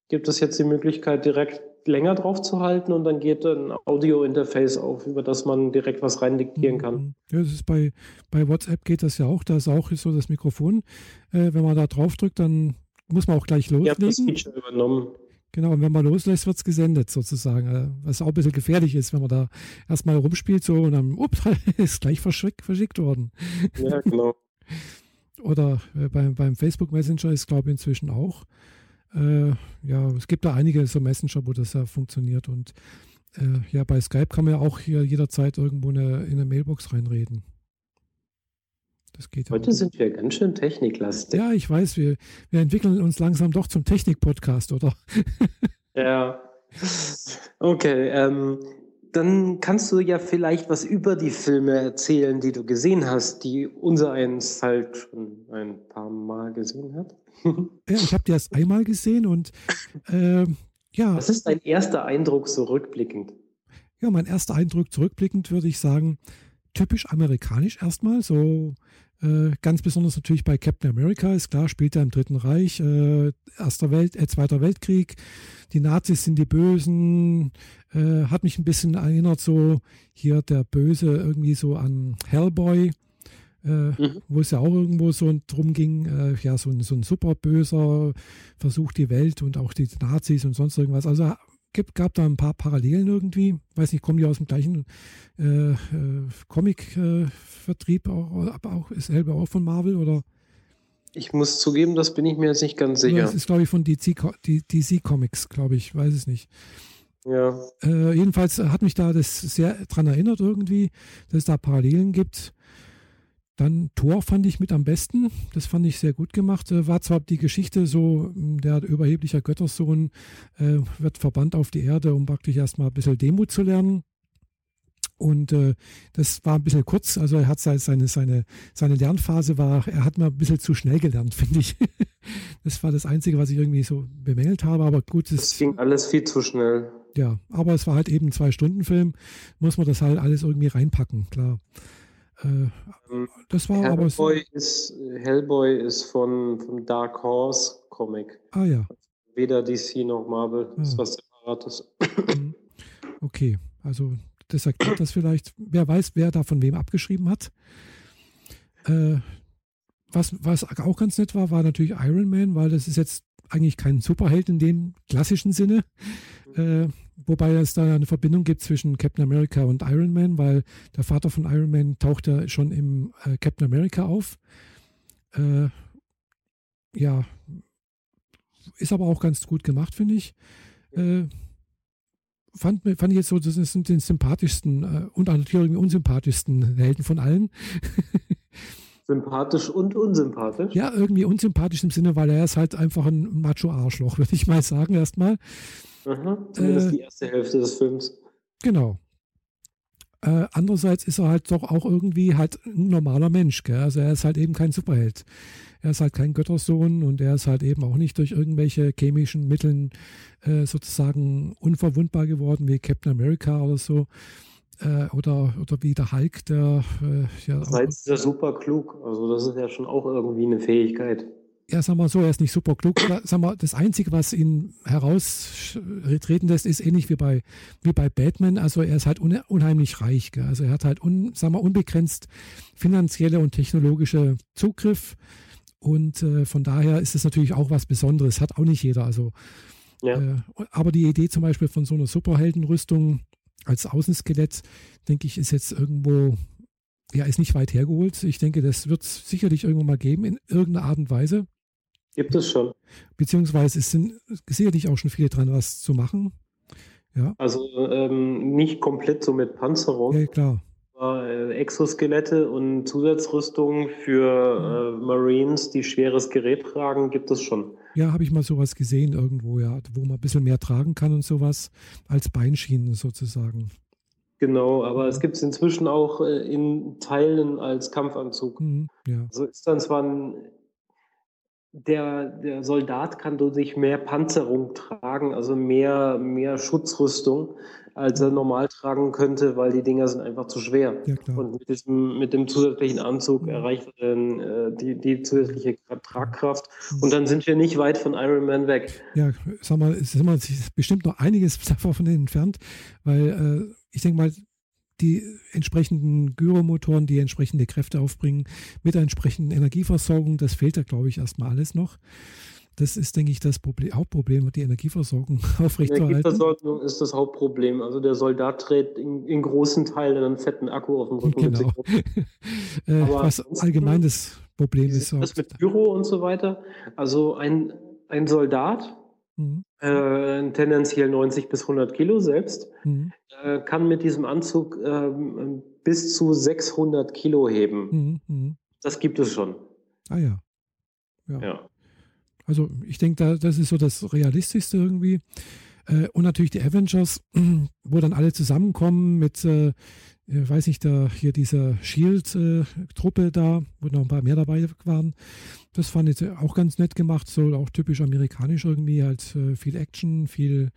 [SPEAKER 2] gibt es jetzt die Möglichkeit, direkt länger drauf zu halten und dann geht ein Audio-Interface auf, über das man direkt was rein diktieren kann. Mhm.
[SPEAKER 1] Ja, das ist bei, bei WhatsApp geht das ja auch. Da ist auch so das Mikrofon. Äh, wenn man da drauf drückt, dann muss man auch gleich loslegen. Ich habe das Feature übernommen. Genau, und wenn man loslässt, wird es gesendet sozusagen. Äh, was auch ein bisschen gefährlich ist, wenn man da erstmal rumspielt so und dann, ups, ist gleich verschickt, verschickt worden. Ja, genau. Oder äh, beim, beim Facebook Messenger ist, glaube ich, inzwischen auch. Äh, ja, es gibt da einige so Messenger, wo das ja funktioniert. Und äh, ja, bei Skype kann man ja auch hier jederzeit irgendwo eine, in eine Mailbox reinreden.
[SPEAKER 2] Das geht Heute auch. sind wir ganz schön techniklastig.
[SPEAKER 1] Ja, ich weiß, wir, wir entwickeln uns langsam doch zum Technik-Podcast, oder?
[SPEAKER 2] ja. Okay, ähm, dann kannst du ja vielleicht was über die Filme erzählen, die du gesehen hast, die unser eins halt schon ein paar Mal gesehen hat.
[SPEAKER 1] Ja, ich habe die erst einmal gesehen und äh, ja.
[SPEAKER 2] Was ist dein erster Eindruck so rückblickend?
[SPEAKER 1] Ja, mein erster Eindruck zurückblickend würde ich sagen, typisch amerikanisch erstmal, so äh, ganz besonders natürlich bei Captain America, ist klar, spielt er im Dritten Reich, äh, Erster Welt, äh, Zweiter Weltkrieg, die Nazis sind die Bösen, äh, hat mich ein bisschen erinnert, so hier der Böse irgendwie so an Hellboy, äh, mhm. wo es ja auch irgendwo so drum ging, äh, ja, so ein, so ein super Böser versucht die Welt und auch die Nazis und sonst irgendwas. Also gibt, gab da ein paar Parallelen irgendwie. Weiß nicht, kommen die aus dem gleichen äh, äh, Comic-Vertrieb, auch, aber auch ist selber auch von Marvel oder?
[SPEAKER 2] Ich muss zugeben, das bin ich mir jetzt nicht ganz sicher.
[SPEAKER 1] Das ist, glaube ich, von DC, DC Comics, glaube ich, weiß es nicht. Ja. Äh, jedenfalls hat mich da das sehr daran erinnert irgendwie, dass es da Parallelen gibt. Dann Thor fand ich mit am besten. Das fand ich sehr gut gemacht. Äh, war zwar die Geschichte so, hm, der überheblicher Göttersohn äh, wird verbannt auf die Erde, um praktisch erstmal ein bisschen Demut zu lernen. Und äh, das war ein bisschen kurz. Also er hat seine, seine, seine Lernphase war, er hat mal ein bisschen zu schnell gelernt, finde ich. das war das Einzige, was ich irgendwie so bemängelt habe. Aber gut,
[SPEAKER 2] es ging alles viel zu schnell.
[SPEAKER 1] Ja, aber es war halt eben ein Zwei-Stunden-Film. Muss man das halt alles irgendwie reinpacken, klar.
[SPEAKER 2] Äh, das war Hellboy aber. Ist, Hellboy ist von, vom Dark Horse Comic.
[SPEAKER 1] Ah ja.
[SPEAKER 2] Weder DC noch Marvel. Ah. Das ist was Separates.
[SPEAKER 1] Mhm. Okay, also das erklärt das vielleicht. Wer weiß, wer da von wem abgeschrieben hat. Äh, was, was auch ganz nett war, war natürlich Iron Man, weil das ist jetzt eigentlich kein Superheld in dem klassischen Sinne. Mhm. Äh, wobei es da eine Verbindung gibt zwischen Captain America und Iron Man, weil der Vater von Iron Man taucht ja schon im äh, Captain America auf. Äh, ja, ist aber auch ganz gut gemacht, finde ich. Äh, fand, fand ich jetzt so, das sind den sympathischsten äh, und natürlich unsympathischsten Helden von allen.
[SPEAKER 2] Sympathisch und unsympathisch?
[SPEAKER 1] Ja, irgendwie unsympathisch im Sinne, weil er ist halt einfach ein Macho-Arschloch, würde ich mal sagen, erstmal.
[SPEAKER 2] Aha, zumindest äh, die erste Hälfte des Films.
[SPEAKER 1] Genau. Äh, andererseits ist er halt doch auch irgendwie halt ein normaler Mensch. Gell? Also er ist halt eben kein Superheld. Er ist halt kein Göttersohn und er ist halt eben auch nicht durch irgendwelche chemischen Mitteln äh, sozusagen unverwundbar geworden wie Captain America oder so. Äh, oder, oder wie der Hulk, der äh,
[SPEAKER 2] ja. Heißt, ist ja super klug. Also das ist ja schon auch irgendwie eine Fähigkeit
[SPEAKER 1] ja, sagen wir so, er ist nicht super klug. Sagen wir, das Einzige, was ihn heraustreten lässt, ist ähnlich wie bei, wie bei Batman. Also er ist halt unheimlich reich. Gell? Also er hat halt un, sagen wir, unbegrenzt finanzielle und technologische Zugriff. Und äh, von daher ist es natürlich auch was Besonderes. Hat auch nicht jeder. Also, ja. äh, aber die Idee zum Beispiel von so einer Superheldenrüstung als Außenskelett, denke ich, ist jetzt irgendwo ja, ist nicht weit hergeholt. Ich denke, das wird es sicherlich irgendwann mal geben in irgendeiner Art und Weise.
[SPEAKER 2] Gibt es schon.
[SPEAKER 1] Beziehungsweise es sind sicherlich auch schon viele dran, was zu machen. Ja.
[SPEAKER 2] Also ähm, nicht komplett so mit Panzerung.
[SPEAKER 1] Ja, klar.
[SPEAKER 2] Äh, Exoskelette und Zusatzrüstungen für äh, Marines, die schweres Gerät tragen, gibt es schon.
[SPEAKER 1] Ja, habe ich mal sowas gesehen irgendwo, ja, wo man ein bisschen mehr tragen kann und sowas, als Beinschienen sozusagen.
[SPEAKER 2] Genau, aber es gibt es inzwischen auch äh, in Teilen als Kampfanzug. Mhm, ja. Also ist dann zwar ein der, der Soldat kann durch sich mehr Panzerung tragen, also mehr, mehr Schutzrüstung, als er normal tragen könnte, weil die Dinger sind einfach zu schwer. Ja, und mit, diesem, mit dem zusätzlichen Anzug mhm. erreicht er dann äh, die, die zusätzliche Tragkraft. Mhm. Und dann sind wir nicht weit von Iron Man weg.
[SPEAKER 1] Ja, sag mal, es ist bestimmt noch einiges davon entfernt, weil äh, ich denke mal, die entsprechenden Gyromotoren, die entsprechende Kräfte aufbringen, mit der entsprechenden Energieversorgung, das fehlt da, glaube ich, erstmal alles noch. Das ist, denke ich, das Problem, Hauptproblem, die Energieversorgung aufrechtzuerhalten. Die
[SPEAKER 2] Energieversorgung ist das Hauptproblem. Also der Soldat trägt in, in großen Teilen einen fetten Akku auf dem Rücken.
[SPEAKER 1] Genau. äh, was allgemein das Problem ist.
[SPEAKER 2] Das mit Gyro und so weiter. Also ein, ein Soldat, mhm. äh, tendenziell 90 bis 100 Kilo selbst, mhm. äh, kann mit diesem Anzug ähm, bis zu 600 Kilo heben. Mhm. mhm. Das gibt es schon.
[SPEAKER 1] Ah ja. Ja. ja. Also ich denke, da, das ist so das Realistischste irgendwie. Äh, und natürlich die Avengers, wo dann alle zusammenkommen mit, äh, weiß ich, da hier dieser Shield-Truppe da, wo noch ein paar mehr dabei waren. Das fand ich auch ganz nett gemacht, so auch typisch amerikanisch irgendwie, halt äh, viel Action, viel,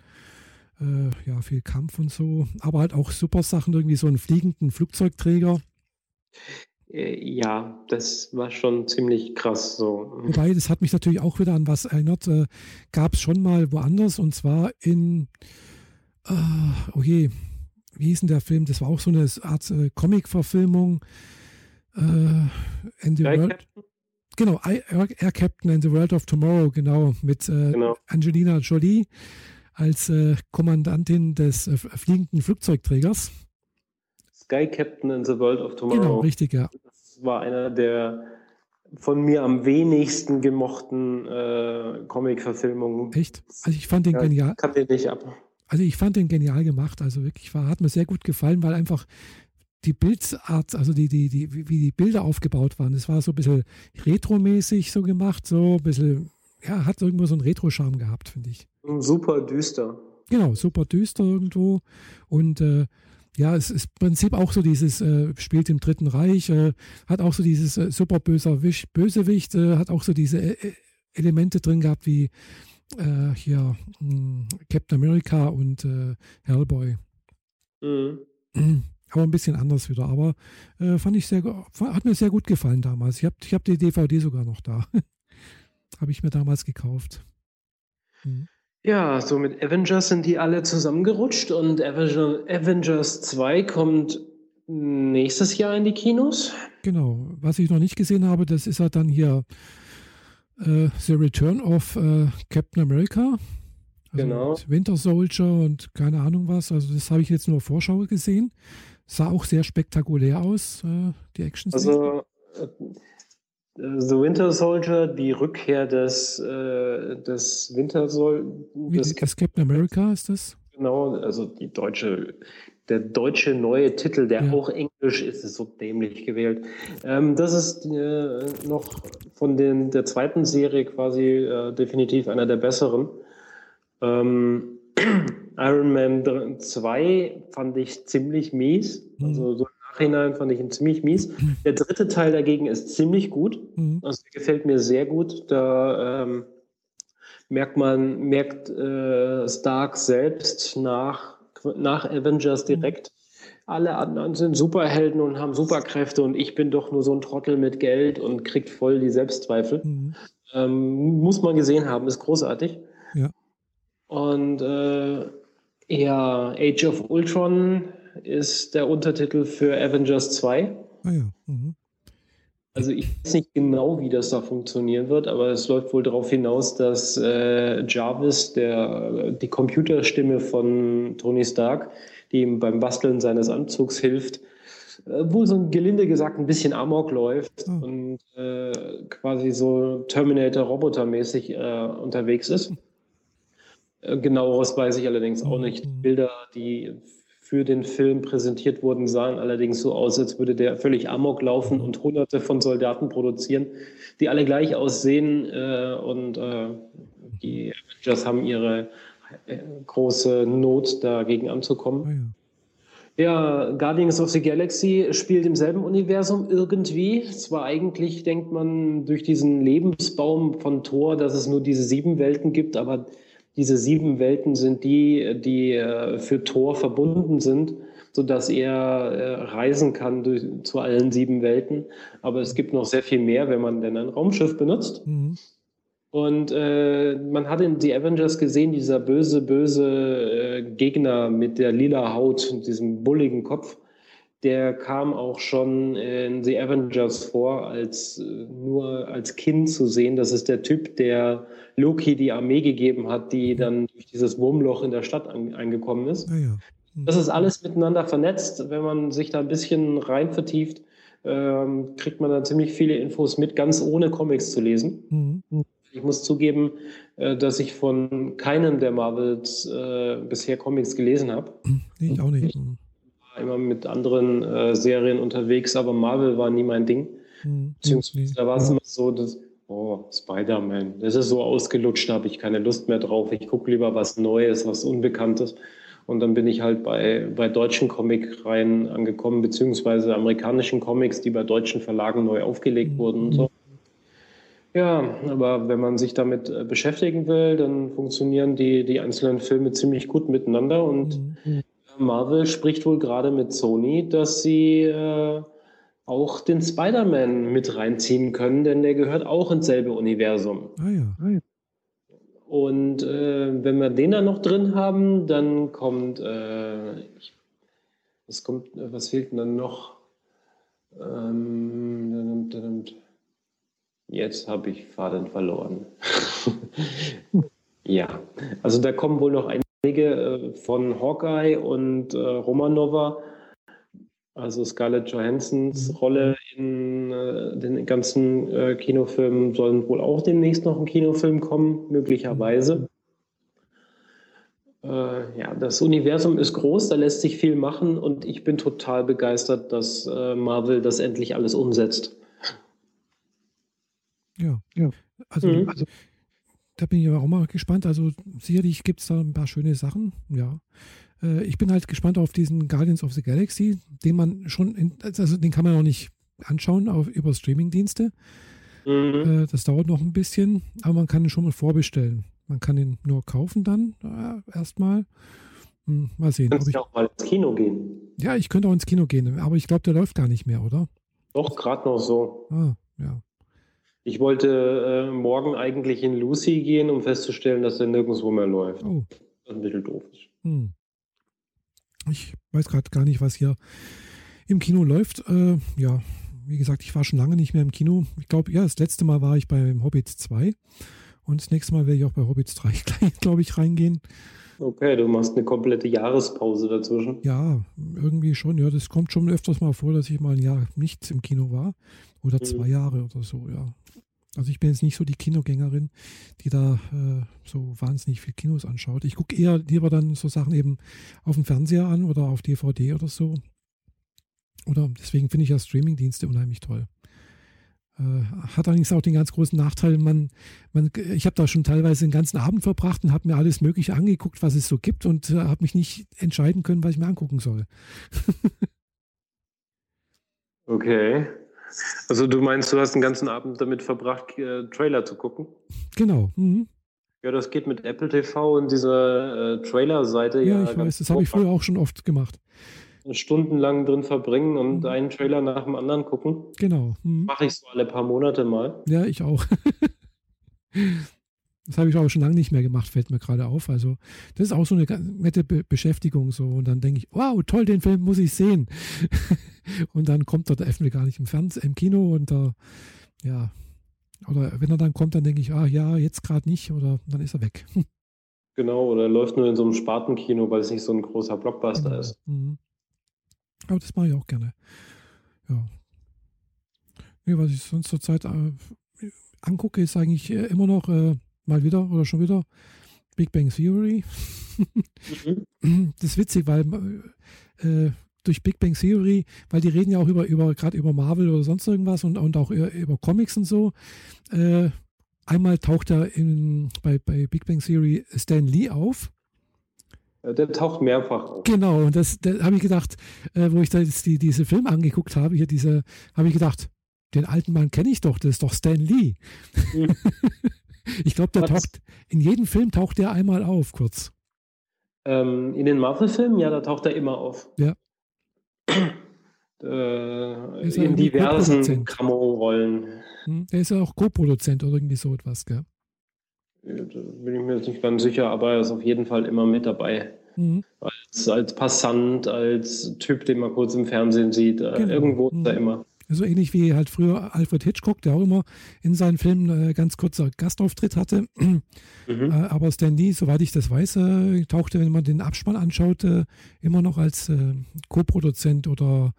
[SPEAKER 1] äh, ja, viel Kampf und so. Aber halt auch super Sachen, irgendwie so einen fliegenden Flugzeugträger.
[SPEAKER 2] Äh, ja, das war schon ziemlich krass so.
[SPEAKER 1] Wobei, das hat mich natürlich auch wieder an was erinnert. Äh, Gab es schon mal woanders und zwar in, äh, oh je, wie hieß denn der Film? Das war auch so eine Art äh, Comic-Verfilmung. Äh, World. Captain? Genau, Air Captain in the World of Tomorrow, genau, mit äh, genau. Angelina Jolie als äh, Kommandantin des äh, fliegenden Flugzeugträgers.
[SPEAKER 2] Sky Captain in the World of Tomorrow.
[SPEAKER 1] Genau, richtig, ja.
[SPEAKER 2] Das war einer der von mir am wenigsten gemochten äh, Comic-Verfilmungen.
[SPEAKER 1] Echt? Also ich fand den ja, genial.
[SPEAKER 2] Kann den nicht ab.
[SPEAKER 1] Also ich fand den genial gemacht. Also wirklich war, hat mir sehr gut gefallen, weil einfach die Bildart, also die, die, die, wie die Bilder aufgebaut waren, das war so ein bisschen retromäßig so gemacht, so ein bisschen, ja, hat irgendwo so einen Retro-Charme gehabt, finde ich.
[SPEAKER 2] Super düster.
[SPEAKER 1] Genau, super düster irgendwo. Und äh, ja, es ist im Prinzip auch so dieses, äh, spielt im Dritten Reich, äh, hat auch so dieses äh, super böser Wisch, Bösewicht, äh, hat auch so diese äh, Elemente drin gehabt wie äh, hier mh, hm, Captain America und Hellboy. Mhm. Aber ein bisschen anders wieder. Aber fand ich sehr, hat mir sehr gut gefallen damals. Ich habe ich hab die DVD sogar noch da. habe ich mir damals gekauft.
[SPEAKER 2] Mhm. Ja, so mit Avengers sind die alle zusammengerutscht und Avengers 2 kommt nächstes Jahr in die Kinos.
[SPEAKER 1] Genau. Was ich noch nicht gesehen habe, das ist halt dann hier äh, The Return of äh, Captain America. Also genau. Winter Soldier und keine Ahnung was. Also das habe ich jetzt nur Vorschau gesehen. Sah auch sehr spektakulär aus, äh, die Action. -Szene.
[SPEAKER 2] Also äh, The Winter Soldier, die Rückkehr des, äh, des Winter Soldier.
[SPEAKER 1] Des das Captain America ist das?
[SPEAKER 2] Genau, also die deutsche, der deutsche neue Titel, der ja. auch englisch ist, ist so dämlich gewählt. Ähm, das ist äh, noch von den, der zweiten Serie quasi äh, definitiv einer der besseren. Ähm, Iron Man 2 fand ich ziemlich mies. Also so Nachhinein fand ich ihn ziemlich mies. Der dritte Teil dagegen ist ziemlich gut. Mhm. Also der gefällt mir sehr gut. Da ähm, merkt man, merkt äh, Stark selbst nach, nach Avengers mhm. direkt. Alle anderen sind Superhelden und haben Superkräfte und ich bin doch nur so ein Trottel mit Geld und kriegt voll die Selbstzweifel. Mhm. Ähm, muss man gesehen haben, ist großartig.
[SPEAKER 1] Ja.
[SPEAKER 2] Und äh, ja, Age of Ultron ist der Untertitel für Avengers 2.
[SPEAKER 1] Ah ja. Mhm.
[SPEAKER 2] Also ich weiß nicht genau, wie das da funktionieren wird, aber es läuft wohl darauf hinaus, dass äh, Jarvis, der, die Computerstimme von Tony Stark, die ihm beim Basteln seines Anzugs hilft, äh, wo so ein gelinde gesagt ein bisschen Amok läuft oh. und äh, quasi so Terminator-Roboter-mäßig äh, unterwegs ist. Äh, genaueres weiß ich allerdings auch nicht. Mhm. Bilder, die für den Film präsentiert wurden, sahen allerdings so aus, als würde der völlig amok laufen und hunderte von Soldaten produzieren, die alle gleich aussehen. Äh, und äh, die Avengers haben ihre äh, große Not, dagegen anzukommen. Oh ja. Ja, Guardians of the Galaxy spielt im selben Universum irgendwie. Zwar eigentlich denkt man durch diesen Lebensbaum von Thor, dass es nur diese sieben Welten gibt, aber diese sieben Welten sind die, die äh, für Thor verbunden sind, sodass er äh, reisen kann durch, zu allen sieben Welten. Aber es gibt noch sehr viel mehr, wenn man denn ein Raumschiff benutzt. Mhm. Und äh, man hat in The Avengers gesehen, dieser böse, böse äh, Gegner mit der lila Haut und diesem bulligen Kopf, der kam auch schon in The Avengers vor, als äh, nur als Kind zu sehen. Das ist der Typ, der Loki die Armee gegeben hat, die dann durch dieses Wurmloch in der Stadt an, eingekommen ist. Ja, ja. Mhm. Das ist alles miteinander vernetzt. Wenn man sich da ein bisschen rein vertieft, ähm, kriegt man da ziemlich viele Infos mit, ganz ohne Comics zu lesen. Mhm. Ich muss zugeben, äh, dass ich von keinem der Marvels äh, bisher Comics gelesen habe.
[SPEAKER 1] Ich auch nicht. Ich
[SPEAKER 2] war immer mit anderen äh, Serien unterwegs, aber Marvel war nie mein Ding. Mhm. Beziehungsweise da war es immer so, dass, oh, Spider-Man, das ist so ausgelutscht, da habe ich keine Lust mehr drauf. Ich gucke lieber was Neues, was Unbekanntes. Und dann bin ich halt bei, bei deutschen Comic-Reihen angekommen, beziehungsweise amerikanischen Comics, die bei deutschen Verlagen neu aufgelegt mhm. wurden und so. Ja, aber wenn man sich damit äh, beschäftigen will, dann funktionieren die, die einzelnen Filme ziemlich gut miteinander. Und mhm. Marvel spricht wohl gerade mit Sony, dass sie äh, auch den Spider-Man mit reinziehen können, denn der gehört auch ins selbe Universum. Ah ja. Ah ja. Und äh, wenn wir den dann noch drin haben, dann kommt, äh, was kommt, was fehlt denn dann noch? Ähm, Jetzt habe ich Faden verloren. ja, also da kommen wohl noch einige äh, von Hawkeye und äh, Romanova, also Scarlett Johansons mhm. Rolle in äh, den ganzen äh, Kinofilmen sollen wohl auch demnächst noch ein Kinofilm kommen, möglicherweise. Äh, ja, das Universum ist groß, da lässt sich viel machen und ich bin total begeistert, dass äh, Marvel das endlich alles umsetzt.
[SPEAKER 1] Ja, ja. Also, mhm. also da bin ich aber auch mal gespannt. Also sicherlich gibt es da ein paar schöne Sachen, ja. Äh, ich bin halt gespannt auf diesen Guardians of the Galaxy, den man schon, in, also den kann man auch nicht anschauen auf, über Streamingdienste. Mhm. Äh, das dauert noch ein bisschen, aber man kann ihn schon mal vorbestellen. Man kann ihn nur kaufen dann äh, erstmal. Hm, mal sehen.
[SPEAKER 2] Du kannst ja auch mal ins Kino gehen.
[SPEAKER 1] Ja, ich könnte auch ins Kino gehen, aber ich glaube, der läuft gar nicht mehr, oder?
[SPEAKER 2] Doch, gerade noch so.
[SPEAKER 1] Ah, ja.
[SPEAKER 2] Ich wollte äh, morgen eigentlich in Lucy gehen, um festzustellen, dass der nirgendwo mehr läuft. Oh. Was ein bisschen doof ist. Hm.
[SPEAKER 1] Ich weiß gerade gar nicht, was hier im Kino läuft. Äh, ja, wie gesagt, ich war schon lange nicht mehr im Kino. Ich glaube, ja, das letzte Mal war ich beim Hobbit 2 und das nächste Mal werde ich auch bei Hobbit 3, glaube ich, reingehen.
[SPEAKER 2] Okay, du machst eine komplette Jahrespause dazwischen.
[SPEAKER 1] Ja, irgendwie schon. Ja, das kommt schon öfters mal vor, dass ich mal ein Jahr nicht im Kino war. Oder mhm. zwei Jahre oder so, ja. Also ich bin jetzt nicht so die Kinogängerin, die da äh, so wahnsinnig viel Kinos anschaut. Ich gucke eher lieber dann so Sachen eben auf dem Fernseher an oder auf DVD oder so. Oder deswegen finde ich ja Streamingdienste unheimlich toll. Äh, hat allerdings auch den ganz großen Nachteil, man, man, ich habe da schon teilweise den ganzen Abend verbracht und habe mir alles Mögliche angeguckt, was es so gibt und äh, habe mich nicht entscheiden können, was ich mir angucken soll.
[SPEAKER 2] okay. Also du meinst, du hast den ganzen Abend damit verbracht, äh, Trailer zu gucken?
[SPEAKER 1] Genau. Mhm.
[SPEAKER 2] Ja, das geht mit Apple TV und dieser äh, Trailer-Seite.
[SPEAKER 1] Ja, ja, ich weiß, das habe ich früher auch schon oft gemacht.
[SPEAKER 2] Stundenlang drin verbringen und mhm. einen Trailer nach dem anderen gucken.
[SPEAKER 1] Genau.
[SPEAKER 2] Mhm. Mache ich so alle paar Monate mal.
[SPEAKER 1] Ja, ich auch. Das habe ich aber schon lange nicht mehr gemacht, fällt mir gerade auf. Also, das ist auch so eine nette Be Beschäftigung so. Und dann denke ich, wow, toll, den Film muss ich sehen. und dann kommt er, der FW gar nicht im Fernsehen, im Kino und da, ja. Oder wenn er dann kommt, dann denke ich, ah ja, jetzt gerade nicht oder dann ist er weg.
[SPEAKER 2] Genau, oder er läuft nur in so einem Spartenkino, weil es nicht so ein großer Blockbuster genau. ist. Mhm.
[SPEAKER 1] Aber das mache ich auch gerne. Ja. Nee, was ich sonst zur Zeit äh, angucke, ist eigentlich äh, immer noch äh, mal wieder oder schon wieder Big Bang Theory. mhm. Das ist witzig, weil äh, durch Big Bang Theory, weil die reden ja auch über, über gerade über Marvel oder sonst irgendwas und, und auch über Comics und so. Äh, einmal taucht er in, bei, bei Big Bang Theory Stan Lee auf.
[SPEAKER 2] Der taucht mehrfach auf.
[SPEAKER 1] Genau, und das, da habe ich gedacht, äh, wo ich da jetzt die, diese Filme angeguckt habe, hier diese, habe ich gedacht, den alten Mann kenne ich doch, das ist doch Stan Lee. Mhm. ich glaube, der taucht, in jedem Film taucht der einmal auf, kurz.
[SPEAKER 2] Ähm, in den Marvel-Filmen, ja, da taucht er immer auf.
[SPEAKER 1] Ja.
[SPEAKER 2] Äh, in diversen Camo-Rollen.
[SPEAKER 1] Hm, er ist ja auch Co-Produzent oder irgendwie so etwas, gell?
[SPEAKER 2] Da bin ich mir jetzt nicht ganz sicher, aber er ist auf jeden Fall immer mit dabei. Mhm. Als, als Passant, als Typ, den man kurz im Fernsehen sieht. Äh, genau. Irgendwo ist er mhm. immer.
[SPEAKER 1] So ähnlich wie halt früher Alfred Hitchcock, der auch immer in seinen Filmen äh, ganz kurzer Gastauftritt hatte. Mhm. Äh, aber Stan Lee, soweit ich das weiß, äh, tauchte, wenn man den Abspann anschaut, äh, immer noch als äh, Co-Produzent oder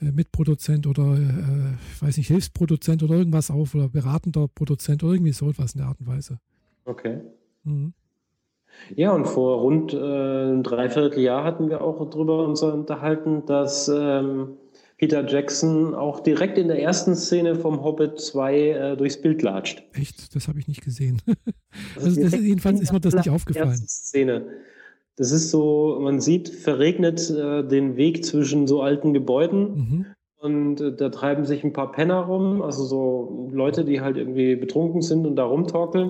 [SPEAKER 1] äh, Mitproduzent oder, ich weiß nicht, Hilfsproduzent oder irgendwas auf oder beratender Produzent oder irgendwie so etwas in der Art und Weise.
[SPEAKER 2] Okay. Mhm. Ja, und vor rund äh, ein Dreivierteljahr hatten wir auch darüber uns unterhalten, dass ähm, Peter Jackson auch direkt in der ersten Szene vom Hobbit 2 äh, durchs Bild latscht.
[SPEAKER 1] Echt? Das habe ich nicht gesehen. also das, jedenfalls ist mir das nicht aufgefallen.
[SPEAKER 2] Szene. Das ist so, man sieht verregnet äh, den Weg zwischen so alten Gebäuden mhm. und äh, da treiben sich ein paar Penner rum, also so Leute, die halt irgendwie betrunken sind und da rumtorkeln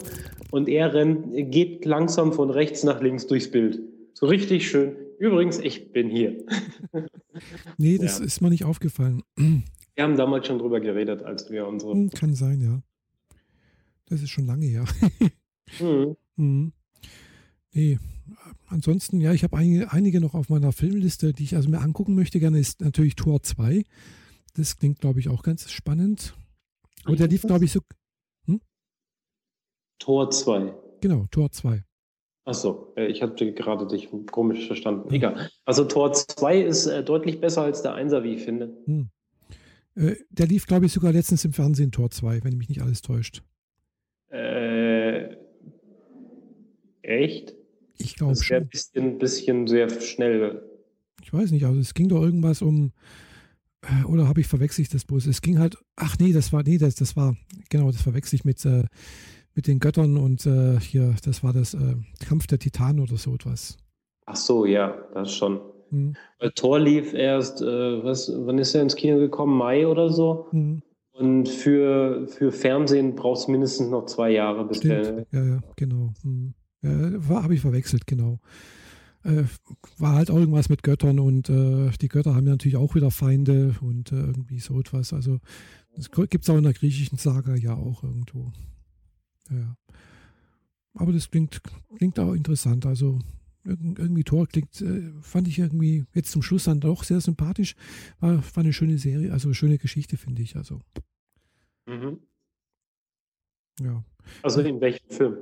[SPEAKER 2] und er rennt, geht langsam von rechts nach links durchs Bild. So richtig schön Übrigens, ich bin hier.
[SPEAKER 1] nee, das ja. ist mir nicht aufgefallen.
[SPEAKER 2] Wir haben damals schon drüber geredet, als wir unsere. Hm,
[SPEAKER 1] kann sein, ja. Das ist schon lange her. mhm. Mhm. Nee, ansonsten, ja, ich habe einige, einige noch auf meiner Filmliste, die ich also mir angucken möchte. Gerne ist natürlich Tor 2. Das klingt, glaube ich, auch ganz spannend. Aber der lief, glaube ich, so. Hm?
[SPEAKER 2] Tor 2.
[SPEAKER 1] Genau, Tor 2.
[SPEAKER 2] Achso, äh, ich hatte gerade dich komisch verstanden. Egal. Also Tor 2 ist äh, deutlich besser als der 1er, wie ich finde. Hm.
[SPEAKER 1] Äh, der lief, glaube ich, sogar letztens im Fernsehen Tor 2, wenn mich nicht alles täuscht.
[SPEAKER 2] Äh, echt?
[SPEAKER 1] Ich glaube schon.
[SPEAKER 2] Ein bisschen, bisschen sehr schnell.
[SPEAKER 1] Ich weiß nicht, also es ging doch irgendwas um, oder habe ich verwechselt das bloß? Es ging halt, ach nee, das war, nee, das, das war, genau, das verwechsel ich mit, äh, mit den Göttern und äh, hier, das war das äh, Kampf der Titanen oder so etwas.
[SPEAKER 2] Ach so, ja, das schon. Mhm. Weil Thor lief erst, äh, was, wann ist er ins Kino gekommen? Mai oder so? Mhm. Und für, für Fernsehen brauchst du mindestens noch zwei Jahre bis
[SPEAKER 1] der. Ja, ja, genau. Mhm. Ja, habe ich verwechselt, genau. Äh, war halt auch irgendwas mit Göttern und äh, die Götter haben ja natürlich auch wieder Feinde und äh, irgendwie so etwas. Also das gibt es auch in der griechischen Saga ja auch irgendwo. Ja. Aber das klingt, klingt auch interessant. Also irgendwie Tor klingt, äh, fand ich irgendwie jetzt zum Schluss dann doch sehr sympathisch. War, war eine schöne Serie, also eine schöne Geschichte, finde ich. Also. Mhm. Ja.
[SPEAKER 2] Also in welchem Film?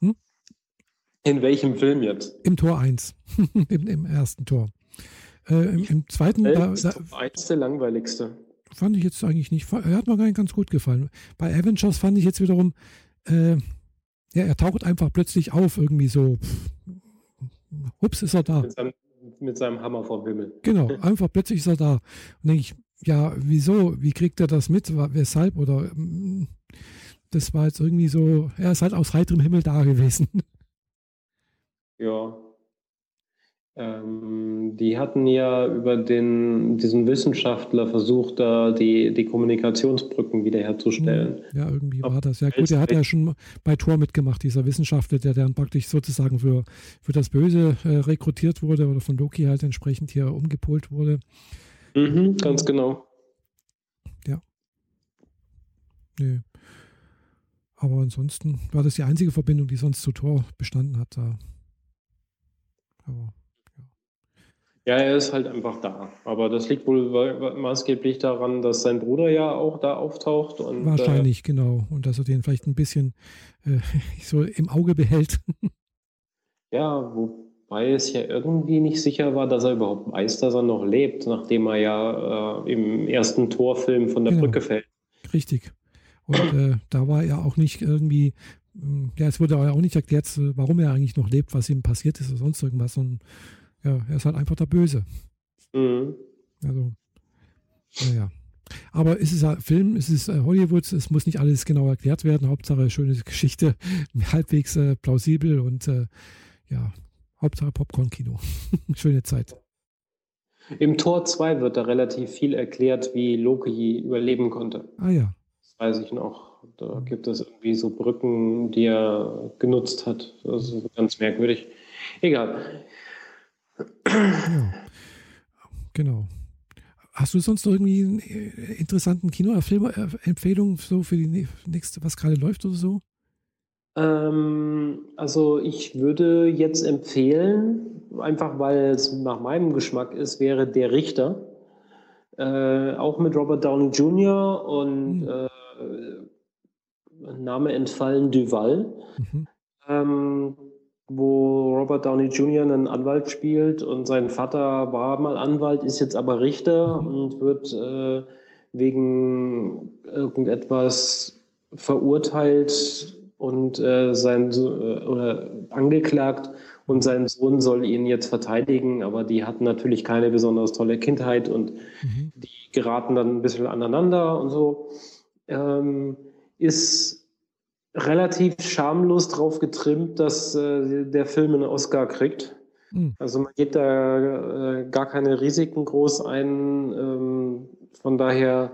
[SPEAKER 2] Hm? In welchem Film jetzt?
[SPEAKER 1] Im Tor 1. Im, Im, ersten Tor. Äh, im, im, zweiten.
[SPEAKER 2] Da, da, eins der langweiligste.
[SPEAKER 1] Fand ich jetzt eigentlich nicht. Er hat mir gar nicht ganz gut gefallen. Bei Avengers fand ich jetzt wiederum äh, ja, er taucht einfach plötzlich auf, irgendwie so. Pff, hups, ist er da.
[SPEAKER 2] Mit seinem, mit seinem Hammer vom Himmel.
[SPEAKER 1] Genau, einfach plötzlich ist er da. Und denke ich, ja, wieso? Wie kriegt er das mit? Weshalb? Oder mm, das war jetzt irgendwie so, er ist halt aus heiterem Himmel da gewesen.
[SPEAKER 2] Ja, ähm, die hatten ja über den, diesen Wissenschaftler versucht, da die, die Kommunikationsbrücken wiederherzustellen.
[SPEAKER 1] Ja, irgendwie war das. Ja, gut, er hat ja schon bei Tor mitgemacht, dieser Wissenschaftler, der dann praktisch sozusagen für, für das Böse äh, rekrutiert wurde oder von Loki halt entsprechend hier umgepolt wurde.
[SPEAKER 2] Mhm, ganz genau.
[SPEAKER 1] Ja. Nee. Aber ansonsten war das die einzige Verbindung, die sonst zu Tor bestanden hat. Da.
[SPEAKER 2] Aber ja, er ist halt einfach da. Aber das liegt wohl maßgeblich daran, dass sein Bruder ja auch da auftaucht. Und,
[SPEAKER 1] Wahrscheinlich, äh, genau. Und dass er den vielleicht ein bisschen äh, so im Auge behält.
[SPEAKER 2] ja, wo, Wobei es ja irgendwie nicht sicher war, dass er überhaupt weiß, dass er noch lebt, nachdem er ja äh, im ersten Torfilm von der genau. Brücke fällt.
[SPEAKER 1] Richtig. Und äh, da war er auch nicht irgendwie, hm, ja, es wurde auch nicht erklärt, warum er eigentlich noch lebt, was ihm passiert ist oder sonst irgendwas. Und ja, er ist halt einfach der Böse. Mhm. Also, naja. Aber es ist ein Film, es ist äh, Hollywood, es muss nicht alles genau erklärt werden. Hauptsache schöne Geschichte, halbwegs äh, plausibel und äh, ja, Hauptsache Popcorn-Kino. Schöne Zeit.
[SPEAKER 2] Im Tor 2 wird da relativ viel erklärt, wie Loki überleben konnte.
[SPEAKER 1] Ah ja.
[SPEAKER 2] Das weiß ich noch. Da gibt es irgendwie so Brücken, die er genutzt hat. Das ist ganz merkwürdig. Egal.
[SPEAKER 1] Ja. Genau. Hast du sonst noch irgendwie einen äh, interessanten Kino- oder Filmempfehlung so für die nächste, was gerade läuft oder so?
[SPEAKER 2] Ähm, also ich würde jetzt empfehlen, einfach weil es nach meinem Geschmack ist, wäre Der Richter. Äh, auch mit Robert Downey Jr. und mhm. äh, Name entfallen Duval. Mhm. Ähm, wo Robert Downey Jr. einen Anwalt spielt und sein Vater war mal Anwalt, ist jetzt aber Richter und wird äh, wegen irgendetwas verurteilt und äh, sein äh, oder angeklagt und sein Sohn soll ihn jetzt verteidigen, aber die hatten natürlich keine besonders tolle Kindheit und mhm. die geraten dann ein bisschen aneinander und so. Ähm, ist relativ schamlos drauf getrimmt, dass äh, der Film einen Oscar kriegt. Mhm. Also man geht da äh, gar keine Risiken groß ein. Ähm, von daher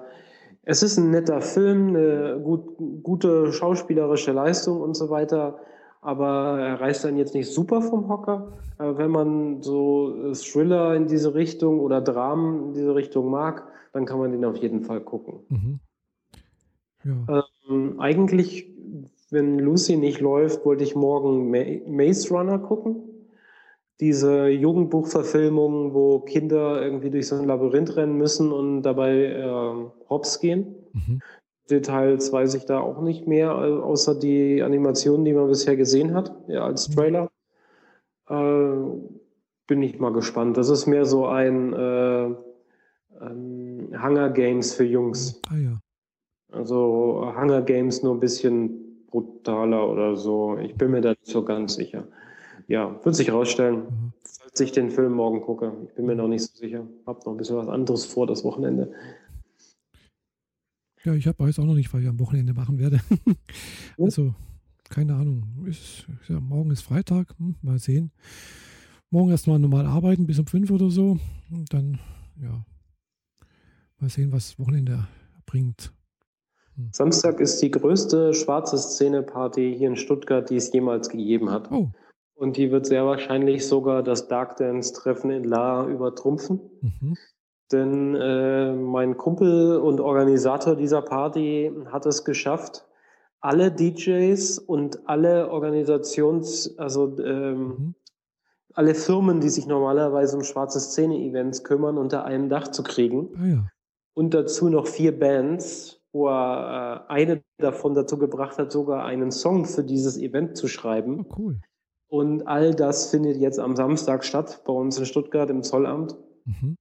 [SPEAKER 2] es ist ein netter Film, eine gut, gute schauspielerische Leistung und so weiter, aber er reißt dann jetzt nicht super vom Hocker. Aber wenn man so Thriller in diese Richtung oder Dramen in diese Richtung mag, dann kann man den auf jeden Fall gucken. Mhm. Ja. Ähm, eigentlich, wenn Lucy nicht läuft, wollte ich morgen Maze Runner gucken diese Jugendbuchverfilmung, wo Kinder irgendwie durch so ein Labyrinth rennen müssen und dabei äh, hops gehen. Mhm. Details weiß ich da auch nicht mehr, außer die Animationen, die man bisher gesehen hat, ja, als mhm. Trailer. Äh, bin ich mal gespannt. Das ist mehr so ein äh, ähm, Hunger Games für Jungs.
[SPEAKER 1] Ah ja.
[SPEAKER 2] Also Hunger Games nur ein bisschen brutaler oder so. Ich bin mir da nicht so ganz sicher ja, wird sich herausstellen, mhm. falls ich den Film morgen gucke. Ich bin mir noch nicht so sicher. Hab noch ein bisschen was anderes vor das Wochenende.
[SPEAKER 1] Ja, ich habe weiß auch noch nicht, was ich am Wochenende machen werde. also, keine Ahnung. Ist, ja, morgen ist Freitag. Hm, mal sehen. Morgen erstmal normal arbeiten bis um fünf oder so. Und dann, ja, mal sehen, was Wochenende bringt.
[SPEAKER 2] Hm. Samstag ist die größte schwarze Szene-Party hier in Stuttgart, die es jemals gegeben hat. Oh. Und die wird sehr wahrscheinlich sogar das Dark Dance-Treffen in La übertrumpfen. Mhm. Denn äh, mein Kumpel und Organisator dieser Party hat es geschafft, alle DJs und alle Organisations-, also ähm, mhm. alle Firmen, die sich normalerweise um schwarze Szene-Events kümmern, unter einem Dach zu kriegen.
[SPEAKER 1] Ah, ja.
[SPEAKER 2] Und dazu noch vier Bands, wo er äh, eine davon dazu gebracht hat, sogar einen Song für dieses Event zu schreiben.
[SPEAKER 1] Oh, cool.
[SPEAKER 2] Und all das findet jetzt am Samstag statt, bei uns in Stuttgart im Zollamt. Mhm.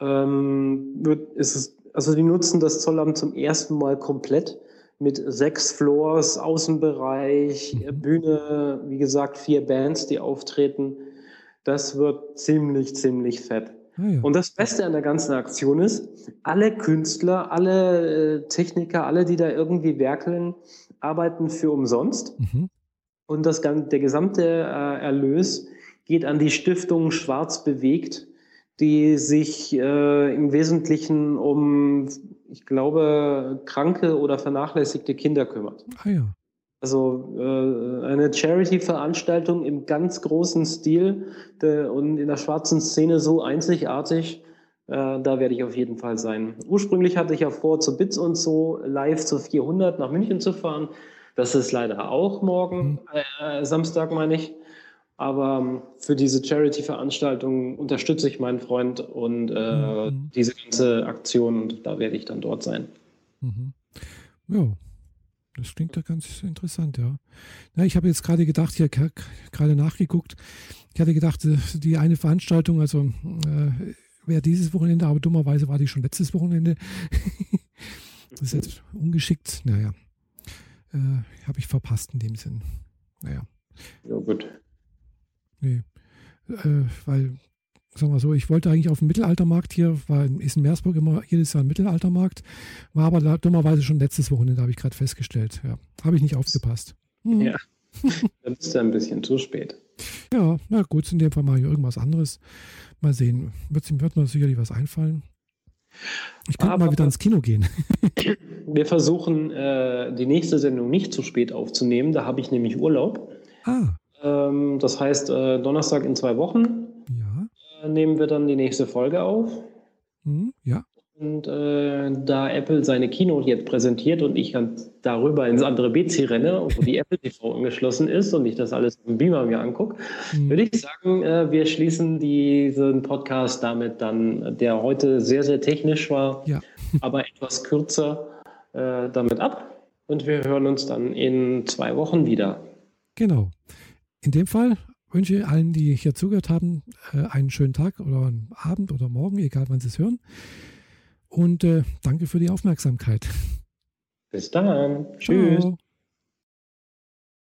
[SPEAKER 2] Ähm, wird, ist es, also die nutzen das Zollamt zum ersten Mal komplett mit sechs Floors, Außenbereich, mhm. Bühne, wie gesagt, vier Bands, die auftreten. Das wird ziemlich, ziemlich fett. Ah, ja. Und das Beste an der ganzen Aktion ist, alle Künstler, alle äh, Techniker, alle, die da irgendwie werkeln, arbeiten für umsonst. Mhm. Und das, der gesamte äh, Erlös geht an die Stiftung Schwarz bewegt, die sich äh, im Wesentlichen um, ich glaube, kranke oder vernachlässigte Kinder kümmert.
[SPEAKER 1] Ah ja.
[SPEAKER 2] Also äh, eine Charity-Veranstaltung im ganz großen Stil de, und in der schwarzen Szene so einzigartig. Äh, da werde ich auf jeden Fall sein. Ursprünglich hatte ich ja vor, zu Bits und so live zu 400 nach München zu fahren. Das ist leider auch morgen, mhm. äh, Samstag meine ich. Aber ähm, für diese Charity-Veranstaltung unterstütze ich meinen Freund und äh, mhm. diese ganze Aktion und da werde ich dann dort sein.
[SPEAKER 1] Mhm. Ja, Das klingt ja ganz interessant, ja. Na, ich habe jetzt gerade gedacht, hier gerade nachgeguckt. Ich hatte gedacht, äh, die eine Veranstaltung, also äh, wäre dieses Wochenende, aber dummerweise war die schon letztes Wochenende. das ist jetzt ungeschickt. Naja, äh, habe ich verpasst in dem Sinn. Naja.
[SPEAKER 2] Ja, gut.
[SPEAKER 1] Nee, äh, weil sagen wir so, ich wollte eigentlich auf den Mittelaltermarkt hier, war ist in Meersburg immer jedes Jahr ein Mittelaltermarkt, war aber da, dummerweise schon letztes Wochenende, habe ich gerade festgestellt. Ja, habe ich nicht aufgepasst.
[SPEAKER 2] Mhm. Ja, dann ist ja ein bisschen zu spät.
[SPEAKER 1] Ja, na gut, in dem Fall mache ich irgendwas anderes. Mal sehen, wird, wird mir sicherlich was einfallen. Ich könnte aber mal wieder ins Kino gehen.
[SPEAKER 2] wir versuchen, äh, die nächste Sendung nicht zu spät aufzunehmen. Da habe ich nämlich Urlaub. Ah. Ähm, das heißt, äh, Donnerstag in zwei Wochen nehmen wir dann die nächste Folge auf.
[SPEAKER 1] Mhm, ja.
[SPEAKER 2] Und äh, da Apple seine Keynote jetzt präsentiert und ich dann darüber ins andere BC renne, wo die Apple TV angeschlossen ist und ich das alles im Beamer mir angucke, mhm. würde ich sagen, äh, wir schließen diesen Podcast damit dann, der heute sehr, sehr technisch war, ja. aber etwas kürzer, äh, damit ab. Und wir hören uns dann in zwei Wochen wieder.
[SPEAKER 1] Genau. In dem Fall wünsche allen, die hier zugehört haben, äh, einen schönen Tag oder einen Abend oder Morgen, egal wann Sie es hören. Und äh, danke für die Aufmerksamkeit.
[SPEAKER 2] Bis dann. Tschüss. Ciao.